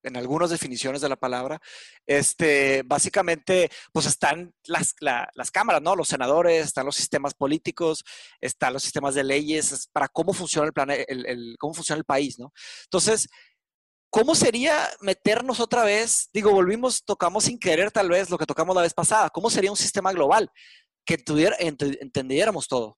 en algunas definiciones de la palabra, este, básicamente, pues están las, las, cámaras, ¿no? Los senadores, están los sistemas políticos, están los sistemas de leyes para cómo funciona el, plan, el, cómo funciona el país, ¿no? Entonces, ¿cómo sería meternos otra vez? Digo, volvimos, tocamos sin querer tal vez lo que tocamos la vez pasada. ¿Cómo sería un sistema global que tuviera, entendiéramos todo?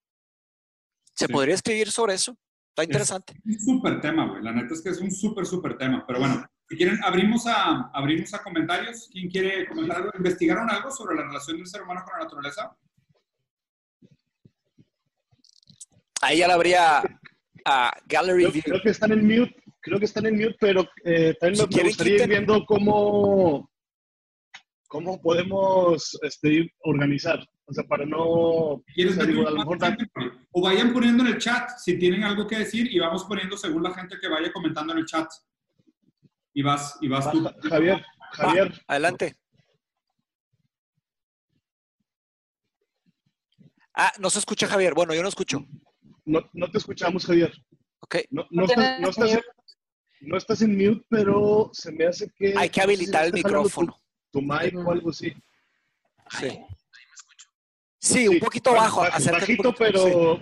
¿Se podría escribir sobre eso? Está interesante. Es un súper tema, güey. La neta es que es un súper, súper tema. Pero bueno, si quieren, abrimos a, abrimos a comentarios. ¿Quién quiere comentar algo? ¿Investigaron algo sobre la relación del ser humano con la naturaleza? Ahí ya la habría a Gallery creo, View. Creo que están en mute, creo que están en mute, pero eh, también me, gustaría ir viendo cómo, cómo podemos este, organizar. O sea, para no... ¿Quieres o, a lo mejor o vayan poniendo en el chat si tienen algo que decir y vamos poniendo según la gente que vaya comentando en el chat. Y vas, y vas tú. Javier, Javier. adelante. Ah, no se escucha Javier. Bueno, yo no escucho. No, no te escuchamos, Javier. Ok. No, no, estás, no, estás en, no, estás, en, mute, pero se me hace que... Hay que habilitar el micrófono. Tu, mic o algo así. Sí. Sí, un poquito bajo. Bajito, pero...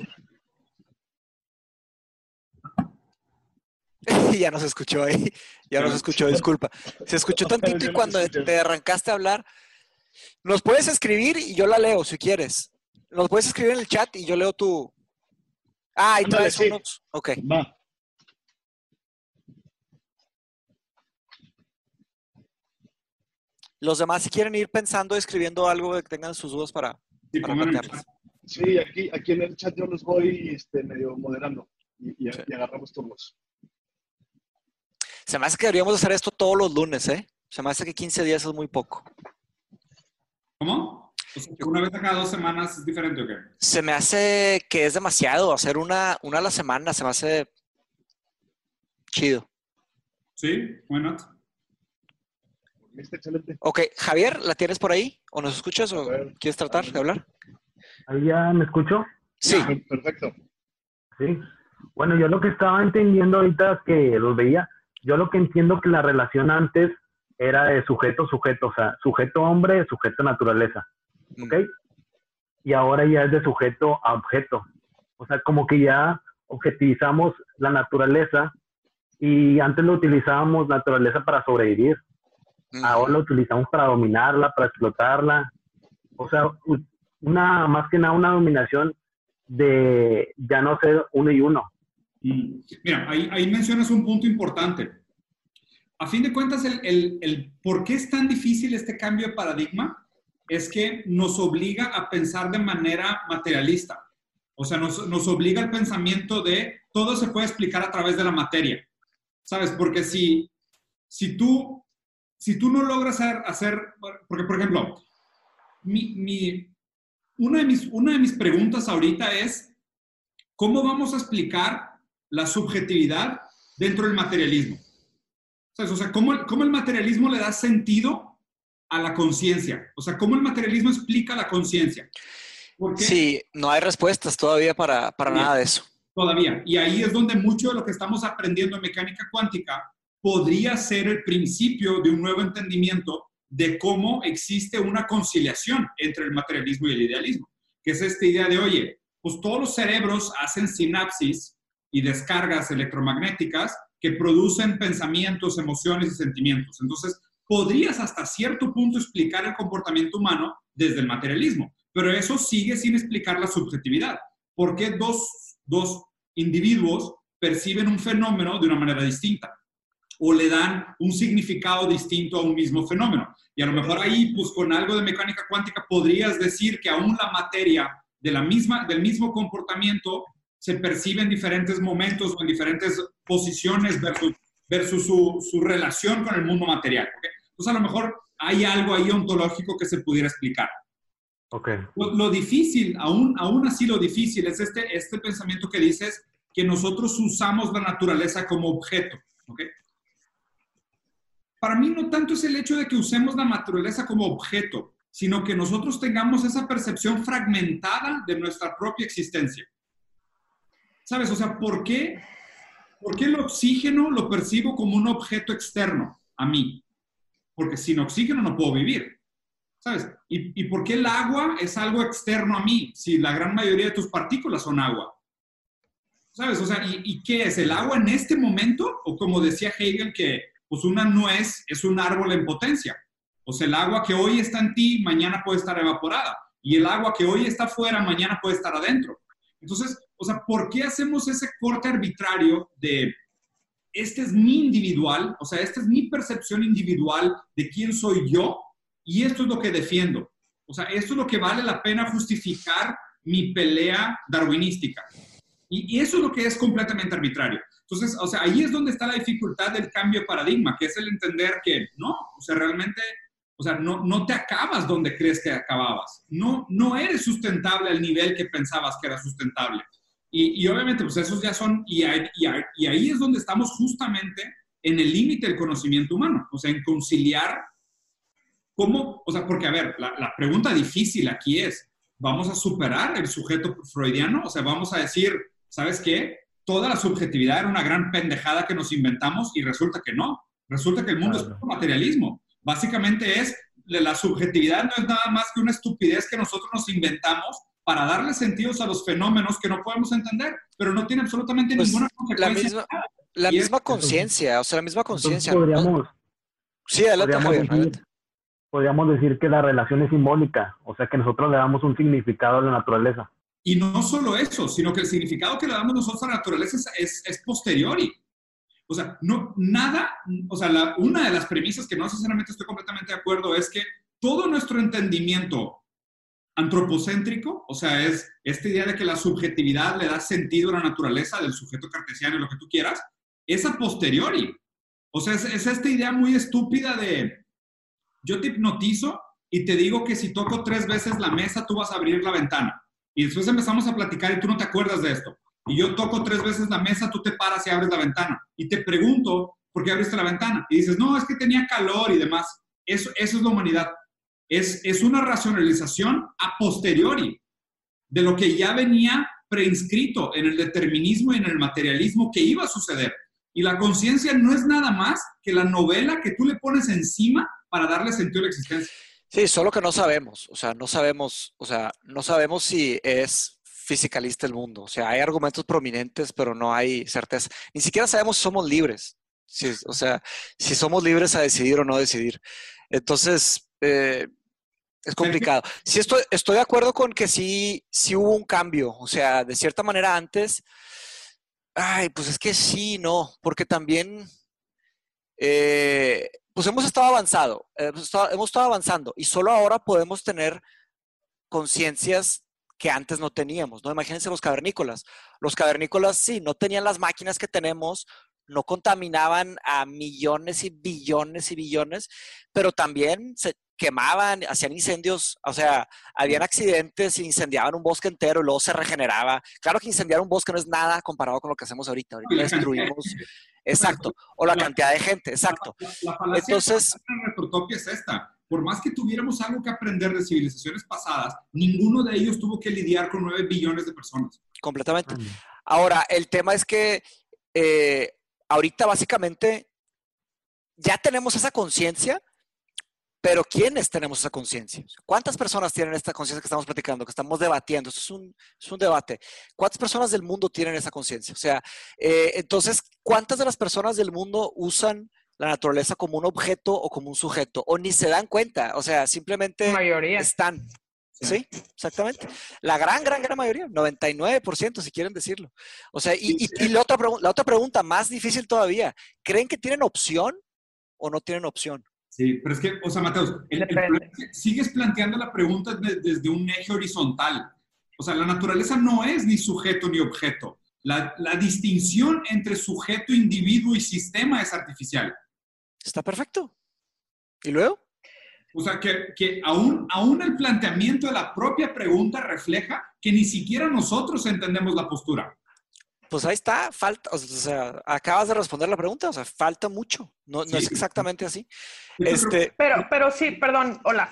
ya no se escuchó ahí. Ya no se escuchó, disculpa. Se escuchó tantito y cuando te arrancaste a hablar, nos puedes escribir y yo la leo si quieres. Nos puedes escribir en el chat y yo leo tu. Ah, ahí traes unos. Ok. Va. Los demás, si quieren ir pensando, escribiendo algo que tengan sus dudas para, sí, Sí, aquí, aquí en el chat yo los voy este, medio moderando y, y agarramos turnos. Se me hace que deberíamos hacer esto todos los lunes, ¿eh? Se me hace que 15 días es muy poco. ¿Cómo? ¿Una vez a cada dos semanas es diferente o qué? Se me hace que es demasiado. Hacer una, una a la semana se me hace chido. Sí, why not? excelente. Ok, Javier, ¿la tienes por ahí? ¿O nos escuchas o quieres tratar de hablar? ¿Ahí ya me escucho? Sí. Perfecto. Sí. Bueno, yo lo que estaba entendiendo ahorita que los veía, yo lo que entiendo que la relación antes era de sujeto-sujeto, o sea, sujeto-hombre, sujeto-naturaleza, mm. ¿ok? Y ahora ya es de sujeto a objeto. O sea, como que ya objetivizamos la naturaleza y antes lo utilizábamos naturaleza para sobrevivir. Ahora lo utilizamos para dominarla, para explotarla. O sea, una, más que nada una dominación de ya no ser uno y uno. Mira, ahí, ahí mencionas un punto importante. A fin de cuentas, el, el, el, por qué es tan difícil este cambio de paradigma es que nos obliga a pensar de manera materialista. O sea, nos, nos obliga al pensamiento de todo se puede explicar a través de la materia. ¿Sabes? Porque si, si, tú, si tú no logras hacer, hacer porque por ejemplo, mi, mi, una, de mis, una de mis preguntas ahorita es, ¿cómo vamos a explicar la subjetividad dentro del materialismo. O sea, ¿cómo, el materialismo le da sentido a la conciencia? O sea, ¿cómo el materialismo explica la conciencia? Sí, no hay respuestas todavía para, para nada de eso. Todavía. Y ahí es donde mucho de lo que estamos aprendiendo en mecánica cuántica podría ser el principio de un nuevo entendimiento de cómo existe una conciliación entre el materialismo y el idealismo, que es esta idea de, oye, pues todos los cerebros hacen sinapsis y descargas electromagnéticas que producen pensamientos, emociones y sentimientos. Entonces, podrías hasta cierto punto explicar el comportamiento humano desde el materialismo, pero eso sigue sin explicar la subjetividad. ¿Por qué dos, dos individuos perciben un fenómeno de una manera distinta? o le dan un significado distinto a un mismo fenómeno. Y a lo mejor ahí, pues con algo de mecánica cuántica, podrías decir que aún la materia de la misma, del mismo comportamiento se percibe en diferentes momentos o en diferentes posiciones versus, versus su, su relación con el mundo material. Entonces, a lo mejor hay algo ahí ontológico que se pudiera explicar. Okay. Lo, difícil, aún, aún así lo difícil, es este, este pensamiento que dices que nosotros usamos la naturaleza como objeto. ¿okay? Para mí no tanto es el hecho de que usemos la naturaleza como objeto, sino que nosotros tengamos esa percepción fragmentada de nuestra propia existencia. ¿Sabes? O sea, ¿por qué, ¿por qué el oxígeno lo percibo como un objeto externo a mí? Porque sin oxígeno no puedo vivir. ¿Sabes? ¿Y, por qué el agua es algo externo a mí si la gran mayoría de tus partículas son agua? ¿Sabes? O sea, ¿y, ¿y, qué es? ¿El agua en este momento? O como decía Hegel, que pues una nuez es un árbol en potencia. O sea, el agua que hoy está en ti, mañana puede estar evaporada. Y el agua que hoy está afuera, mañana puede estar adentro. Entonces, o sea, ¿por qué hacemos ese corte arbitrario de este es mi individual, o sea, esta es mi percepción individual de quién soy yo y esto es lo que defiendo? O sea, esto es lo que vale la pena justificar mi pelea darwinística. Y, eso es lo que es completamente arbitrario. Entonces, o sea, ahí es donde está la dificultad del cambio de paradigma, que es el entender que no, o sea, realmente o sea, no, no te acabas donde crees que acababas. No, no eres sustentable al nivel que pensabas que era sustentable. Y, y obviamente, pues esos ya son, y, y, ahí es donde estamos justamente en el límite del conocimiento humano, o sea, en conciliar cómo, o sea, porque a ver, la, la pregunta difícil aquí es, ¿vamos a superar el sujeto freudiano? O sea, vamos a decir, ¿sabes qué? Toda la subjetividad era una gran pendejada que nos inventamos y resulta que no. Resulta que el mundo es puro materialismo Básicamente es, la subjetividad no es nada más que una estupidez que nosotros nos inventamos para darle sentidos a los fenómenos que no podemos entender, pero no tiene absolutamente pues, ninguna consecuencia. La misma, la misma conciencia, o sea, la misma conciencia. Podríamos, Sí, adelante, podríamos, decir, podríamos decir que la relación es simbólica, o sea, que nosotros le damos un significado a la naturaleza. Y no solo eso, sino que el significado que le damos nosotros a la naturaleza es, es, es posteriori. O sea, no, nada, o sea, una de las premisas que no necesariamente estoy completamente de acuerdo es que todo nuestro entendimiento antropocéntrico, o sea, es esta idea de que la subjetividad le da sentido a la naturaleza del sujeto cartesiano y lo que tú quieras, es a posteriori. O sea, es, es esta idea muy estúpida de yo te hipnotizo y te digo que si toco tres veces la mesa, tú vas a abrir la ventana. Y después empezamos a platicar y tú no te acuerdas de esto y yo toco tres veces la mesa, tú te paras y abres la ventana. Y te pregunto, ¿por qué abriste la ventana? Y dices, no, es que tenía calor y demás. Eso, eso es la humanidad. Es, es una racionalización a posteriori de lo que ya venía preinscrito en el determinismo y en el materialismo que iba a suceder. Y la conciencia no es nada más que la novela que tú le pones encima para darle sentido a la existencia. Sí, solo que no sabemos, o sea, no sabemos, o sea, no sabemos si es fisicalista el mundo. O sea, hay argumentos prominentes, pero no hay certeza. Ni siquiera sabemos si somos libres. o sea, si somos libres a decidir o no decidir. Entonces, eh, es complicado. Sí, estoy, estoy de acuerdo con que sí, sí hubo un cambio. O sea, de cierta manera antes, ay, pues es que sí, no, porque también, eh, pues hemos estado avanzado, hemos estado, hemos estado avanzando y solo ahora podemos tener conciencias que antes no teníamos, ¿no? Imagínense los cavernícolas. Los cavernícolas sí, no tenían las máquinas que tenemos, no contaminaban a millones y billones y billones, pero también se quemaban, hacían incendios, o sea, habían accidentes, incendiaban un bosque entero y luego se regeneraba. Claro que incendiar un bosque no es nada comparado con lo que hacemos ahorita. Ahorita destruimos. Exacto. O la cantidad de gente, exacto. La, Entonces. La es esta. Por más que tuviéramos algo que aprender de civilizaciones pasadas, ninguno de ellos tuvo que lidiar con nueve billones de personas. Completamente. Ahora, el tema es que eh, ahorita básicamente ya tenemos esa conciencia, pero ¿quiénes tenemos esa conciencia? ¿Cuántas personas tienen esta conciencia que estamos platicando, que estamos debatiendo? Esto es un, es un debate. ¿Cuántas personas del mundo tienen esa conciencia? O sea, eh, entonces, ¿cuántas de las personas del mundo usan la naturaleza como un objeto o como un sujeto? O ni se dan cuenta, o sea, simplemente están. Sí, exactamente. La gran, gran, gran mayoría, 99% si quieren decirlo. O sea, y, la, otra la otra pregunta, más difícil todavía, ¿creen que tienen opción o no tienen opción? Sí, pero es que, o sea, Mateus, sigues planteando la pregunta desde un eje horizontal. O sea, la naturaleza no es ni sujeto ni objeto. La, la distinción entre sujeto, individuo y sistema es artificial. Está perfecto. ¿Y luego? O sea, que, que aún, aún el planteamiento de la propia pregunta refleja que ni siquiera nosotros entendemos la postura. Pues ahí está, falta, o sea, acabas de responder la pregunta, o sea, falta mucho, no, no es exactamente así. Este, pero, pero sí, perdón, hola.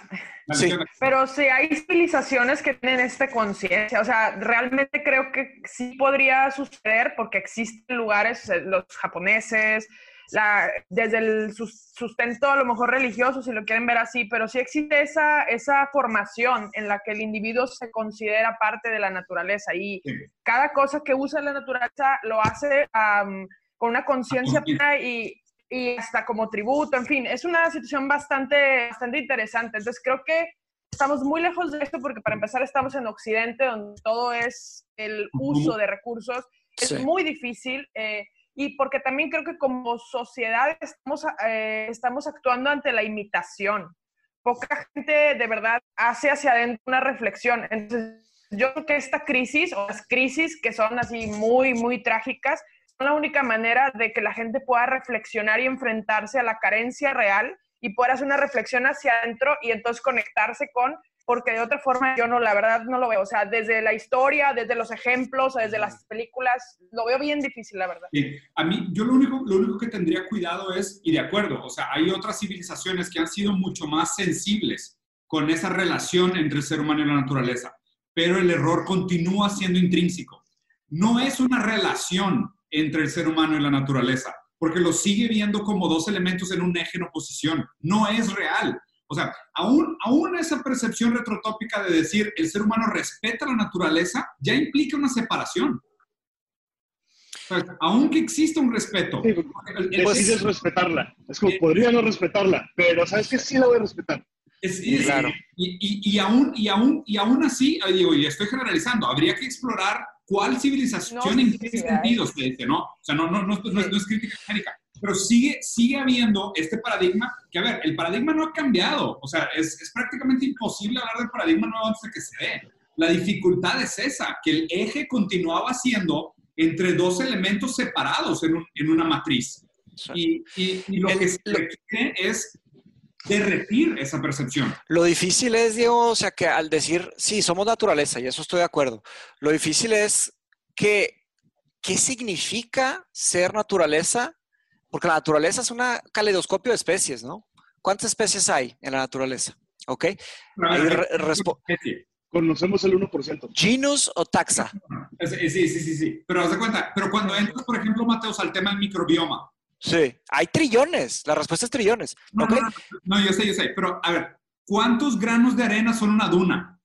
Sí. Pero sí hay civilizaciones que tienen esta conciencia, o sea, realmente creo que sí podría suceder porque existen lugares, eh, los japoneses, la, desde el sustento a lo mejor religioso, si lo quieren ver así, pero sí existe esa, esa formación en la que el individuo se considera parte de la naturaleza y cada cosa que usa la naturaleza lo hace con una conciencia y, y hasta como tributo, en fin, es una situación bastante, bastante interesante. Entonces creo que estamos muy lejos de esto porque para empezar estamos en Occidente donde todo es el uso de recursos. Es muy difícil. Eh, y porque también creo que como sociedad estamos, eh, estamos actuando ante la imitación. Poca gente de verdad hace hacia adentro una reflexión. Entonces, yo creo que esta crisis o las crisis que son así muy, muy trágicas, son la única manera de que la gente pueda reflexionar y enfrentarse a la carencia real y poder hacer una reflexión hacia adentro y entonces conectarse con porque de otra forma yo no, la verdad no lo veo. O sea, desde la historia, desde los ejemplos, desde las películas, lo veo bien difícil, la verdad. A mí, yo lo único, lo único que tendría cuidado es, y de acuerdo, o sea, hay otras civilizaciones que han sido mucho más sensibles con esa relación entre el ser humano y la naturaleza, pero el error continúa siendo intrínseco. No es una relación entre el ser humano y la naturaleza, porque lo sigue viendo como dos elementos en un eje en oposición. No es real o sea, aún, aún esa percepción retrotópica de decir el ser humano respeta la naturaleza ya implica una separación. aunque exista un respeto. Sí, decides respetarla. Es como, podría no respetarla, pero sabes que sí la voy a respetar. claro. Y, y, aún, y, aún, y aún así, digo, y estoy generalizando, habría que explorar cuál civilización en qué sentido se dice, ¿no? O sea, no, no, no, no, es crítica genérica pero sigue, sigue habiendo este paradigma, que a ver, el paradigma no ha cambiado, o sea, es, es prácticamente imposible hablar del paradigma nuevo antes de que se dé. La dificultad es esa, que el eje continuaba siendo entre dos elementos separados en, en una matriz. Y, y, lo que se requiere es derretir esa percepción. Lo difícil es, Diego, o sea, que al decir, sí, somos naturaleza, y eso estoy de acuerdo, lo difícil es que, ¿qué significa ser naturaleza porque la naturaleza es un caleidoscopio de especies, ¿no? ¿Cuántas especies hay en la naturaleza? ¿Ok? conocemos el 1%. ¿Genus o taxa? Sí, sí, sí, sí. Pero haz de cuenta, pero cuando entras, por ejemplo, Mateos, al tema del microbioma. Sí, hay trillones. La respuesta es trillones. No, no, no, yo sé, yo sé. Pero, a ver, ¿cuántos granos de arena son una duna?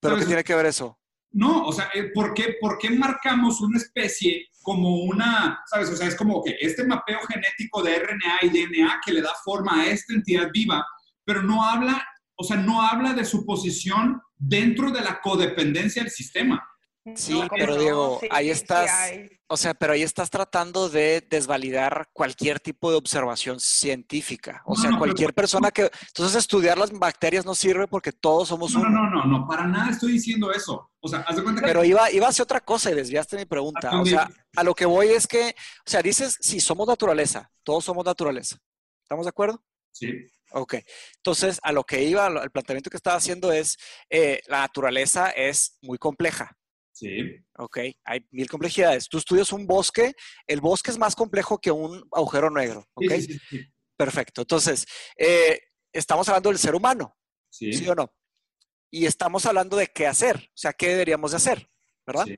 ¿Pero qué tiene que ver eso? No, o sea, eh, ¿por qué, ¿por qué marcamos una especie como una, sabes? O sea, es como que este mapeo genético de RNA y DNA que le da forma a esta entidad viva, pero no habla, o sea, no habla de su posición dentro de la codependencia del sistema. Sí, pero Diego, ahí estás, o sea, pero ahí estás tratando de desvalidar cualquier tipo de observación científica. O sea, cualquier persona que, entonces estudiar las bacterias no sirve porque todos somos no, No, no, no, para nada estoy diciendo eso. O sea, haz de cuenta que... Pero iba, iba hacia otra cosa y desviaste mi pregunta. O sea, a lo que voy es que, o sea, dices, sí, somos naturaleza, todos somos naturaleza. ¿Estamos de acuerdo? Sí. Ok, entonces a lo que iba, el planteamiento que estaba haciendo es, eh, la naturaleza es muy compleja. Sí. Ok, hay mil complejidades. Tú estudias un bosque, el bosque es más complejo que un agujero negro. Ok, sí, sí, perfecto. Entonces, eh, estamos hablando del ser humano, sí. ¿sí o no? Y estamos hablando de qué hacer, o sea, qué deberíamos de hacer, ¿verdad? Sí.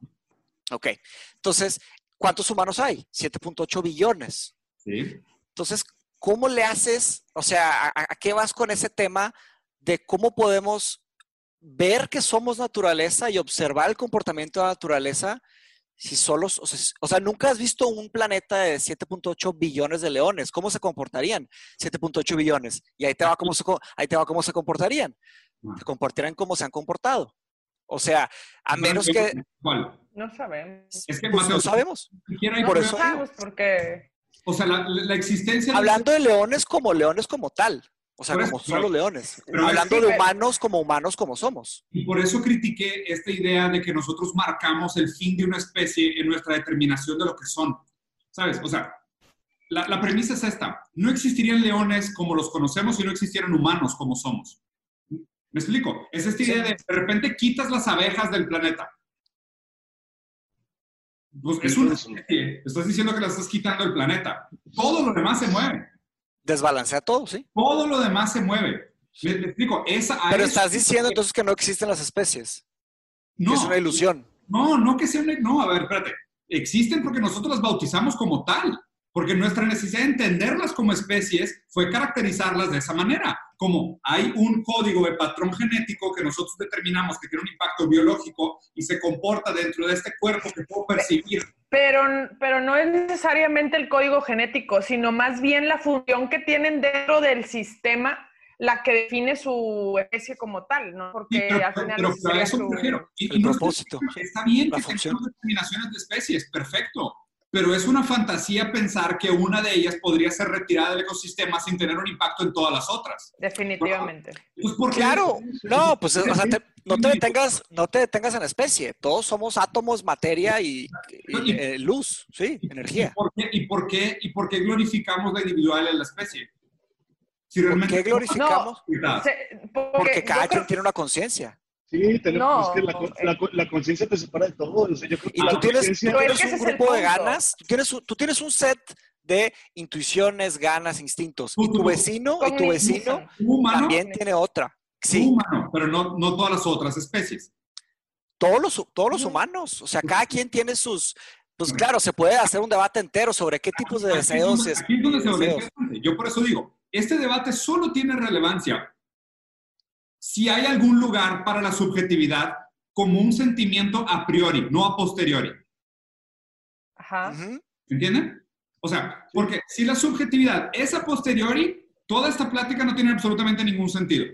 Ok, entonces, ¿cuántos humanos hay? 7.8 billones. Sí. Entonces, ¿cómo le haces, o sea, a, a, qué vas con ese tema de cómo podemos ver que somos naturaleza y observar el comportamiento de la naturaleza si solos, o sea, o sea nunca has visto un planeta de 7.8 billones de leones, ¿cómo se comportarían? 7.8 billones. Y ahí te va cómo se, ahí te va cómo se comportarían. Se comportarían como se han comportado. O sea, a menos que... ¿Cuál? No sabemos. Es que pues no sabemos. Por eso. No sabemos porque... O sea, la, la existencia... Hablando de leones como leones como tal. O sea, como son los leones. Hablando de humanos como humanos como somos. Y por eso critiqué esta idea de que nosotros marcamos el fin de una especie en nuestra determinación de lo que son. ¿Sabes? O sea, la, la premisa es esta. No existirían leones como los conocemos si no existieran humanos como somos. ¿Me explico? Es esta idea de de repente quitas las abejas del planeta. Pues es una especie. Estás diciendo que las estás quitando del planeta. Todo lo demás se mueve. Desbalancea todo, sí. Todo lo demás se mueve. Esa, Pero estás diciendo entonces que no existen las especies. No. Que es una ilusión. No, no que sea una. No, a ver, espérate. Existen porque nosotros las bautizamos como tal. Porque nuestra necesidad de entenderlas como especies fue caracterizarlas de esa manera. Como hay un código de patrón genético que nosotros determinamos que tiene un impacto biológico y se comporta dentro de este cuerpo que puedo percibir. Pero, pero no es necesariamente el código genético, sino más bien la función que tienen dentro del sistema la que define su especie como tal, ¿no? Porque Sí, pero, al final pero, pero a eso su- me refiero. Y, el y propósito, está bien la que función. tengamos determinaciones de especies, perfecto. Pero es una fantasía pensar que una de ellas podría ser retirada del ecosistema sin tener un impacto en todas las otras. Definitivamente. Pues porque Claro, no, pues o sea, te- no te detengas, no te detengas en la especie. Todos somos átomos, materia y, y, eh, luz, sí, energía. ¿Y por, qué, y, por qué, ¿Y por qué glorificamos la individual en la especie? Si ¿Por realmente qué glorificamos? No, Se- Porque cada creo- quien tiene una conciencia. Sí, tenemos No, es que la, con- eh. la, con- la conciencia te separa de todo. O sea, yo creo que Y tú tienes, tú un grupo de ganas, tú tienes, un- tú tienes un set de intuiciones, ganas, instintos. Y tu vecino, y tu vecino humano, también tiene otra. Sí, humano, pero no, no todas las otras especies. todos los, todos los humanos. O sea, cada quien tiene sus. Pues claro, se puede hacer un debate entero sobre qué tipos de deseos. es-. Yo por eso digo, este debate solo tiene relevancia si hay algún lugar para la subjetividad como un sentimiento a priori, no a posteriori. Ajá. ¿Entienden? O sea, porque si la subjetividad es a posteriori, toda esta plática no tiene absolutamente ningún sentido.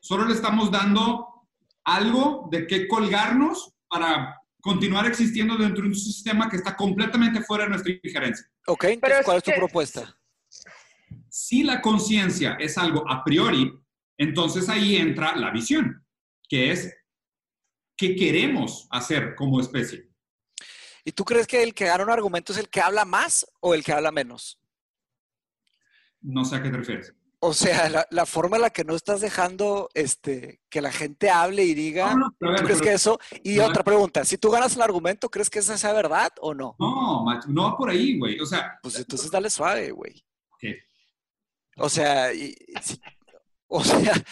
Solo le estamos dando algo de qué colgarnos para continuar existiendo dentro de un sistema que está completamente fuera de nuestra injerencia. Ok, entonces, ¿cuál es tu que- propuesta? Si la conciencia es algo a priori, entonces ahí entra la visión, que es qué queremos hacer como especie. ¿Y tú crees que el que gana un argumento es el que habla más o el que habla menos? No sé a qué te refieres. O sea, la, la forma en la que no estás dejando este, que la gente hable y diga, No, no, ver, ¿tú crees pero- que eso? Y No. otra pregunta, si tú ganas el argumento, ¿crees que esa sea verdad o no? No, macho, no va por ahí, güey. O sea, Pues entonces dale suave, güey. ¿qué? O sea, y si- o sea,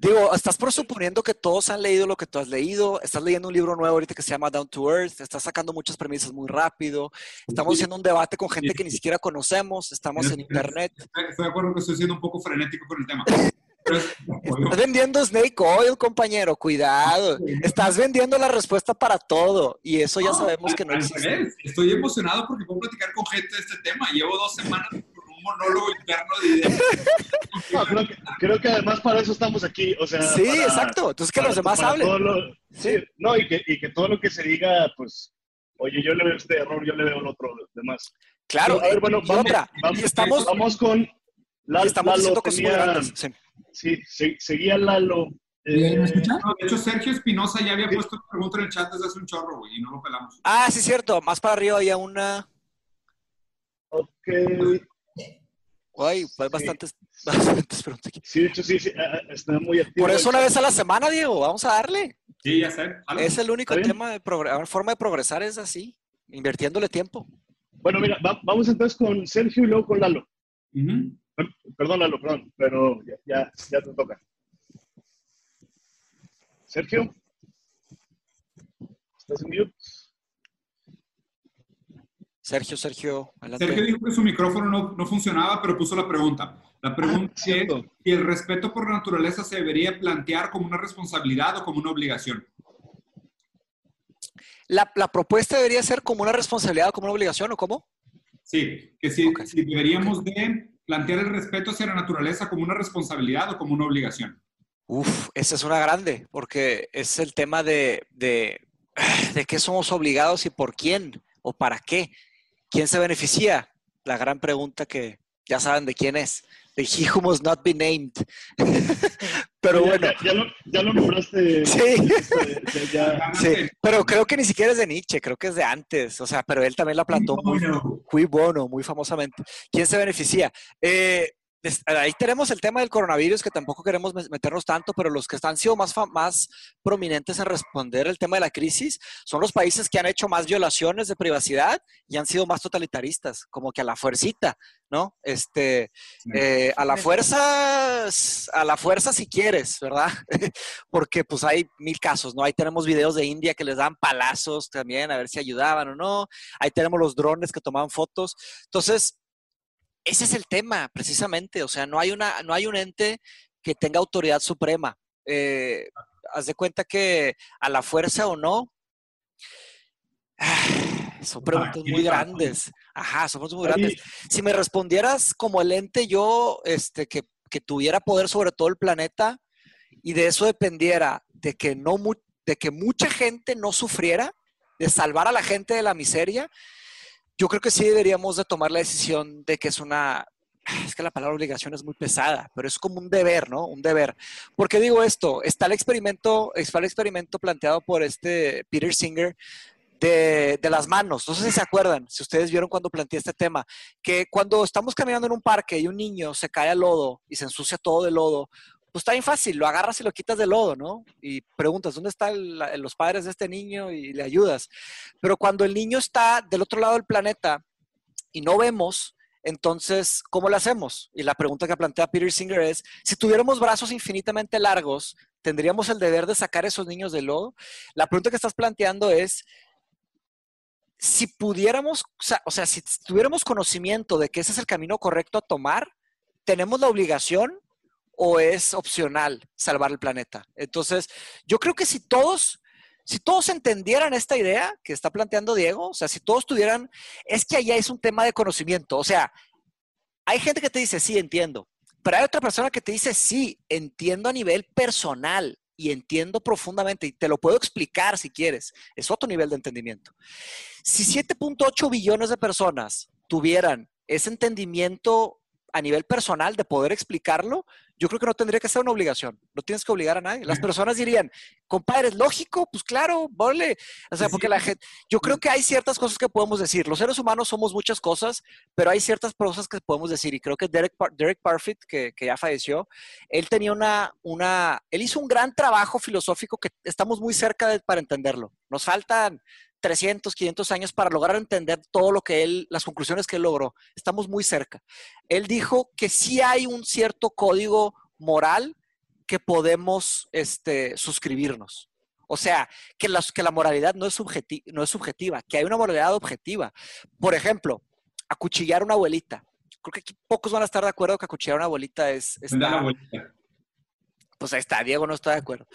Digo, estás presuponiendo que todos han leído lo que tú has leído, estás leyendo un libro nuevo ahorita que se llama Down to Earth, estás sacando muchas premisas muy rápido, estamos haciendo un debate con gente que ni siquiera conocemos, estamos en internet. Estoy de acuerdo que estoy siendo un poco frenético con el tema. Estás vendiendo Snake Oil, compañero, cuidado. Estás vendiendo la respuesta para todo y eso ya sabemos que no existe. Estoy emocionado porque puedo platicar con gente de este tema. Llevo dos semanas monólogo interno de ideas. creo, que, además para eso estamos aquí. O sea, sí, exacto. Entonces que los demás hablen. sí. No, y que, y que todo lo que se diga, pues, oye, yo le veo este error, yo le veo el otro demás. Claro, a ver, bueno, vamos, otra. Vamos, estamos, vamos con Lalo. Estamos Lalo tenía, Sí, sí seguía Lalo. Eh, ¿Me escuchan? de hecho, Sergio Espinosa ya había puesto una pregunta en el chat desde hace un chorro, güey, y no lo pelamos. Ah, sí, cierto. Más para arriba había una. Ok. Ay, pues bastantes, bastantes preguntas aquí. Sí, de hecho, sí, sí, ah, ah, está muy activo. Por eso una vez a la semana, Diego, vamos a darle. Sí, ya sé. Es el único tema de forma de progresar es así, invirtiéndole tiempo. Bueno, mira, vamos entonces con Sergio y luego con Lalo. Perdón, Lalo, perdón, pero ya, ya, ya te toca. Sergio, ¿estás en mute? Sergio, Sergio, adelante. Sergio dijo que su micrófono no, funcionaba, pero puso la pregunta. La pregunta ah, es si el respeto por la naturaleza se debería plantear como una responsabilidad o como una obligación. La, propuesta debería ser como una responsabilidad o como una obligación, ¿o cómo? Sí, que si, deberíamos de plantear el respeto hacia la naturaleza como una responsabilidad o como una obligación. Uf, esa es una grande, porque es el tema de, de, de qué somos obligados y por quién o para qué. ¿Quién se beneficia? La gran pregunta que ya saben de quién es. De He Who Must Not Be Named. pero bueno. Ya, lo, nombraste. Sí. sí. Pero creo que ni siquiera es de Nietzsche, creo que es de antes. O sea, pero él también la plantó muy, muy bueno, muy famosamente. ¿Quién se beneficia? Eh, ahí tenemos el tema del coronavirus, que tampoco queremos meternos tanto, pero los que han sido más, más prominentes en responder el tema de la crisis son los países que han hecho más violaciones de privacidad y han sido más totalitaristas, como que a la fuercita, ¿no? Este, eh, a la fuerza, a la fuerza si quieres, ¿verdad? Porque pues hay mil casos, ¿no? Ahí tenemos videos de India que les dan palazos también, a ver si ayudaban o no. Ahí tenemos los drones que tomaban fotos. Entonces, ese es el tema, precisamente. O sea, no hay, una, no hay un ente que tenga autoridad suprema. Eh, haz de cuenta que a la fuerza o no, son preguntas muy grandes. Ajá, son preguntas muy grandes. Si me respondieras como el ente yo, este, que, que, tuviera poder sobre todo el planeta y de eso dependiera de que, no, de que mucha gente no sufriera, de salvar a la gente de la miseria, yo creo que sí deberíamos de tomar la decisión de que es una, es que la palabra obligación es muy pesada, pero es como un deber, ¿no? Un deber. ¿Por qué digo esto? Está el experimento, está el experimento planteado por este Peter Singer de, de, las manos. No sé si se acuerdan, si ustedes vieron cuando planteé este tema, que cuando estamos caminando en un parque y un niño se cae al lodo y se ensucia todo de lodo, pues está bien fácil, lo agarras y lo quitas del lodo, ¿no? Y preguntas, ¿dónde están los padres de este niño? Y le ayudas. Pero cuando el niño está del otro lado del planeta y no vemos, entonces, ¿cómo lo hacemos? Y la pregunta que plantea Peter Singer es, si tuviéramos brazos infinitamente largos, ¿tendríamos el deber de sacar a esos niños del lodo? La pregunta que estás planteando es, si pudiéramos, o sea, si tuviéramos conocimiento de que ese es el camino correcto a tomar, tenemos la obligación o es opcional salvar el planeta. Entonces, yo creo que si todos, si todos entendieran esta idea que está planteando Diego, o sea, si todos tuvieran, es que allá es un tema de conocimiento. O sea, hay gente que te dice, sí, entiendo, pero hay otra persona que te dice, sí, entiendo a nivel personal y entiendo profundamente y te lo puedo explicar si quieres. Es otro nivel de entendimiento. Si 7.8 billones de personas tuvieran ese entendimiento a nivel personal de poder explicarlo, yo creo que no tendría que ser una obligación. No tienes que obligar a nadie. Las personas dirían, compadre, ¿es lógico? Pues claro, vale. O sea, porque la gente, yo creo que hay ciertas cosas que podemos decir. Los seres humanos somos muchas cosas, pero hay ciertas cosas que podemos decir. Y creo que Derek, Derek Parfit, que, que ya falleció, él tenía una, una, él hizo un gran trabajo filosófico que estamos muy cerca de, para entenderlo. Nos faltan 300, 500 años para lograr entender todo lo que él, las conclusiones que él logró. Estamos muy cerca. Él dijo que sí hay un cierto código moral que podemos este, suscribirnos. O sea, que, que la moralidad no es, no es subjetiva, que hay una moralidad objetiva. Por ejemplo, acuchillar a una abuelita. Creo que aquí pocos van a estar de acuerdo que acuchillar a una abuelita es... Pues ahí está, Diego no está de acuerdo.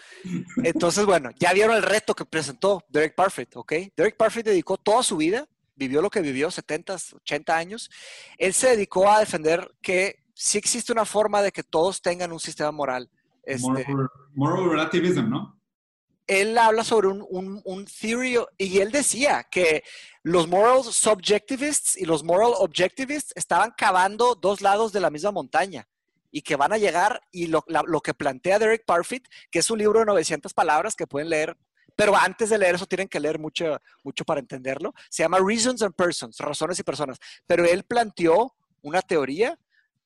Entonces, bueno, ya vieron el reto que presentó Derek Parfit, ¿ok? Derek Parfit dedicó toda su vida, vivió lo que vivió, 70, 80 años. Él se dedicó a defender que sí existe una forma de que todos tengan un sistema moral. Este, moral, relativism, ¿no? Él habla sobre un, un, un theory y él decía que los moral subjectivists y los moral objectivists estaban cavando dos lados de la misma montaña y que van a llegar y lo, que plantea Derek Parfit, que es un libro de 900 palabras que pueden leer, pero antes de leer eso tienen que leer mucho, mucho para entenderlo. Se llama Reasons and Persons, razones y personas. Pero él planteó una teoría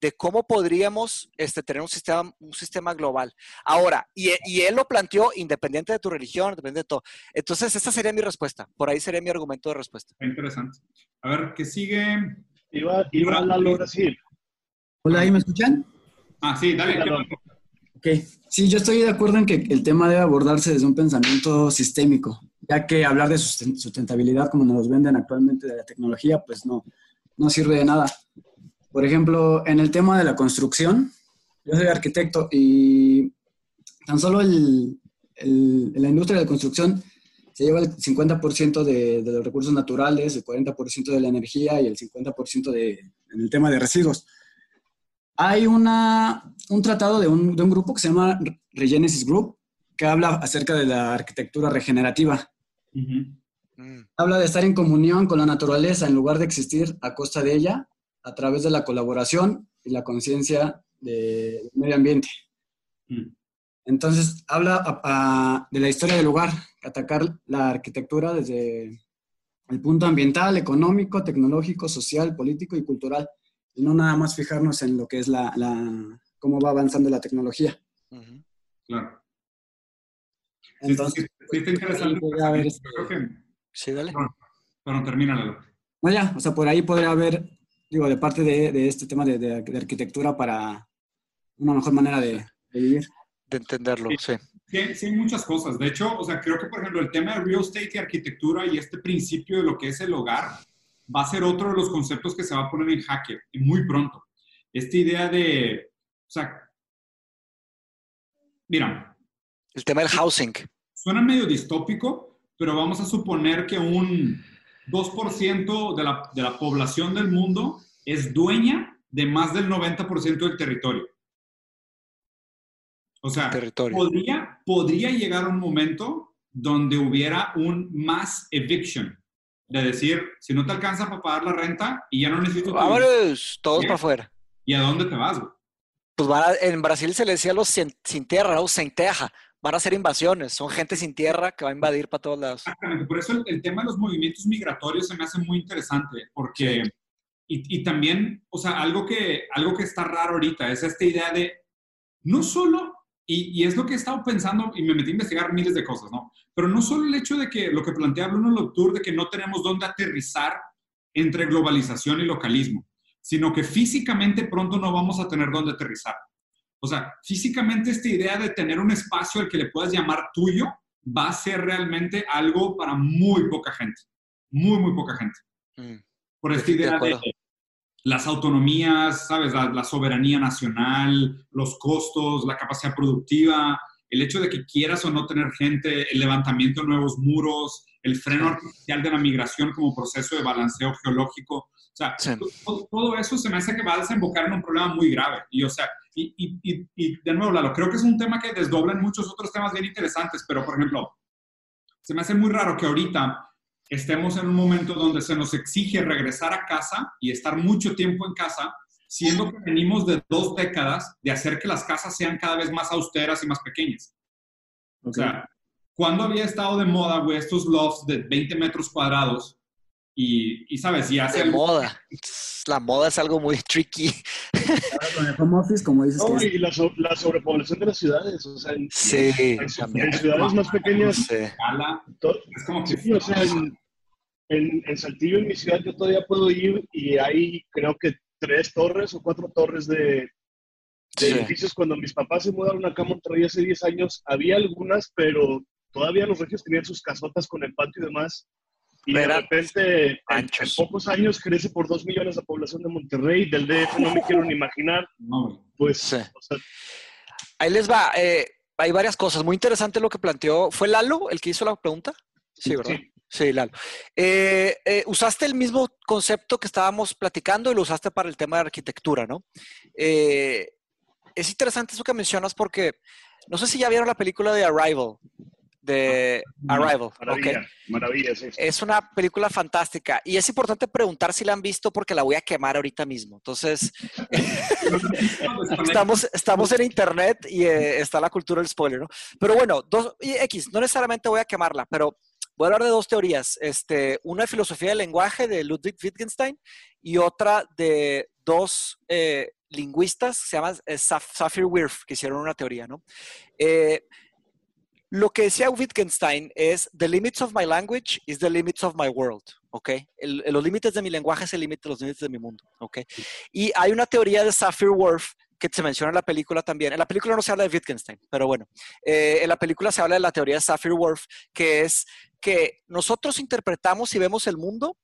de cómo podríamos este, tener un sistema, un sistema global. Ahora, y, y, él lo planteó independiente de tu religión, independiente de todo. Entonces, esa sería mi respuesta. Por ahí sería mi argumento de respuesta. Interesante. A ver, ¿qué sigue? Iba, iba a la Brasil. Hola, ¿ahí me escuchan? Ah, sí, dale. Ok, sí, yo estoy de acuerdo en que el tema debe abordarse desde un pensamiento sistémico, ya que hablar de sustentabilidad como nos venden actualmente de la tecnología, pues no, no sirve de nada. Por ejemplo, en el tema de la construcción, yo soy arquitecto y tan solo el, el, la industria de la construcción se lleva el 50% de, de, los recursos naturales, el 40% de la energía y el 50% de, en el tema de residuos. Hay una, un tratado de un, de un grupo que se llama Regenesis Group, que habla acerca de la arquitectura regenerativa. Mm. Habla de estar en comunión con la naturaleza en lugar de existir a costa de ella, a través de la colaboración y la conciencia del medio ambiente. Mm. Entonces, habla de la historia del lugar, atacar la arquitectura desde el punto ambiental, económico, tecnológico, social, político y cultural no nada más fijarnos en lo que es la, la cómo va avanzando la tecnología. Claro. Entonces, sí, sí, interesante. Este sí, dale. Bueno, termínalo. No, ya, o sea, por ahí podría haber, digo, de parte de, de este tema de, de, arquitectura para una mejor manera de, vivir. De entenderlo, sí. sí. Sí, hay muchas cosas. De hecho, o sea, creo que, por ejemplo, el tema de real estate y arquitectura y este principio de lo que es el hogar, va a ser otro de los conceptos que se va a poner en jaque muy pronto. Esta idea de, o sea, mira. El tema del housing. Suena medio distópico, pero vamos a suponer que un 2% de la, de la población del mundo es dueña de más del 90% del territorio. O sea, Podría, podría llegar un momento donde hubiera un mass eviction, de decir, si no te alcanza para pagar la renta y ya no necesito... Vámonos, todos para afuera. ¿Y a dónde te vas, güey? Pues en Brasil se le decía los sin, tierra, o sin teja. Van a hacer invasiones, son gente sin tierra que va a invadir para todos lados. Exactamente, por eso el, tema de los movimientos migratorios se me hace muy interesante, porque... Y, y, también, o sea, algo que, algo que está raro ahorita es esta idea de no solo y, es lo que he estado pensando y me metí a investigar miles de cosas, ¿no? Pero no solo el hecho de que lo que plantea Bruno Latour de que no tenemos dónde aterrizar entre globalización y localismo, sino que físicamente pronto no vamos a tener dónde aterrizar. O sea, físicamente esta idea de tener un espacio al que le puedas llamar tuyo va a ser realmente algo para muy poca gente, muy, muy poca gente. Mm. Por esta idea de, las autonomías, ¿sabes? La, soberanía nacional, los costos, la capacidad productiva, el hecho de que quieras o no tener gente, el levantamiento de nuevos muros, el freno artificial de la migración como proceso de balanceo geológico. O sea, todo, eso se me hace que va a desembocar en un problema muy grave. Y, o sea, y, y, y de nuevo, Lalo, creo que es un tema que desdobla en muchos otros temas bien interesantes, pero, por ejemplo, se me hace muy raro que ahorita estemos en un momento donde se nos exige regresar a casa y estar mucho tiempo en casa, siendo que venimos de dos décadas de hacer que las casas sean cada vez más austeras y más pequeñas. O sea, ¿cuándo había estado de moda, güey, estos lofts de 20 metros cuadrados? Y, y sabes, y hace... De moda. La moda es algo muy tricky. Con el home office, como dices. No, y la, la, sobrepoblación de las ciudades. O sea, en, sí, en, ciudades más pequeñas. Sí. es como que... Sí, o sea, en, en, en, Saltillo, en mi ciudad, yo todavía puedo ir y hay, creo que tres torres o cuatro torres de, edificios. Cuando mis papás se mudaron acá a Monterrey hace 10 años, había algunas, pero todavía los regios tenían sus casotas con el patio y demás. Y de repente, en, pocos años, crece por 2 millones la población de Monterrey. Del DF no me quiero ni imaginar. Pues, Ahí les va. Eh, hay varias cosas. Muy interesante lo que planteó. ¿Fue Lalo el que hizo la pregunta? Sí, ¿verdad? Sí. Lalo. Eh, eh, usaste el mismo concepto que estábamos platicando y lo usaste para el tema de arquitectura, ¿no? es interesante eso que mencionas porque no sé si ya vieron la película de Arrival, de Arrival. Maravilla, maravilla, sí. Es una película fantástica y es importante preguntar si la han visto porque la voy a quemar ahorita mismo. Entonces, estamos, estamos en internet y eh, está la cultura del spoiler, ¿no? Pero bueno, dos, y X, no necesariamente voy a quemarla, pero voy a hablar de dos teorías. Este, una de filosofía del lenguaje de Ludwig Wittgenstein y otra de dos eh, lingüistas, se llama eh, Safir Wirth, que hicieron una teoría, ¿no? Eh, lo que decía Wittgenstein es, the limits of my language is the limits of my world, ¿ok? los límites de mi lenguaje es el límite los límites de mi mundo, ¿ok? Y hay una teoría de Safir Worf que se menciona en la película también. En la película no se habla de Wittgenstein, pero bueno, eh, en la película se habla de la teoría de Safir Worf, que es que nosotros interpretamos y vemos el mundo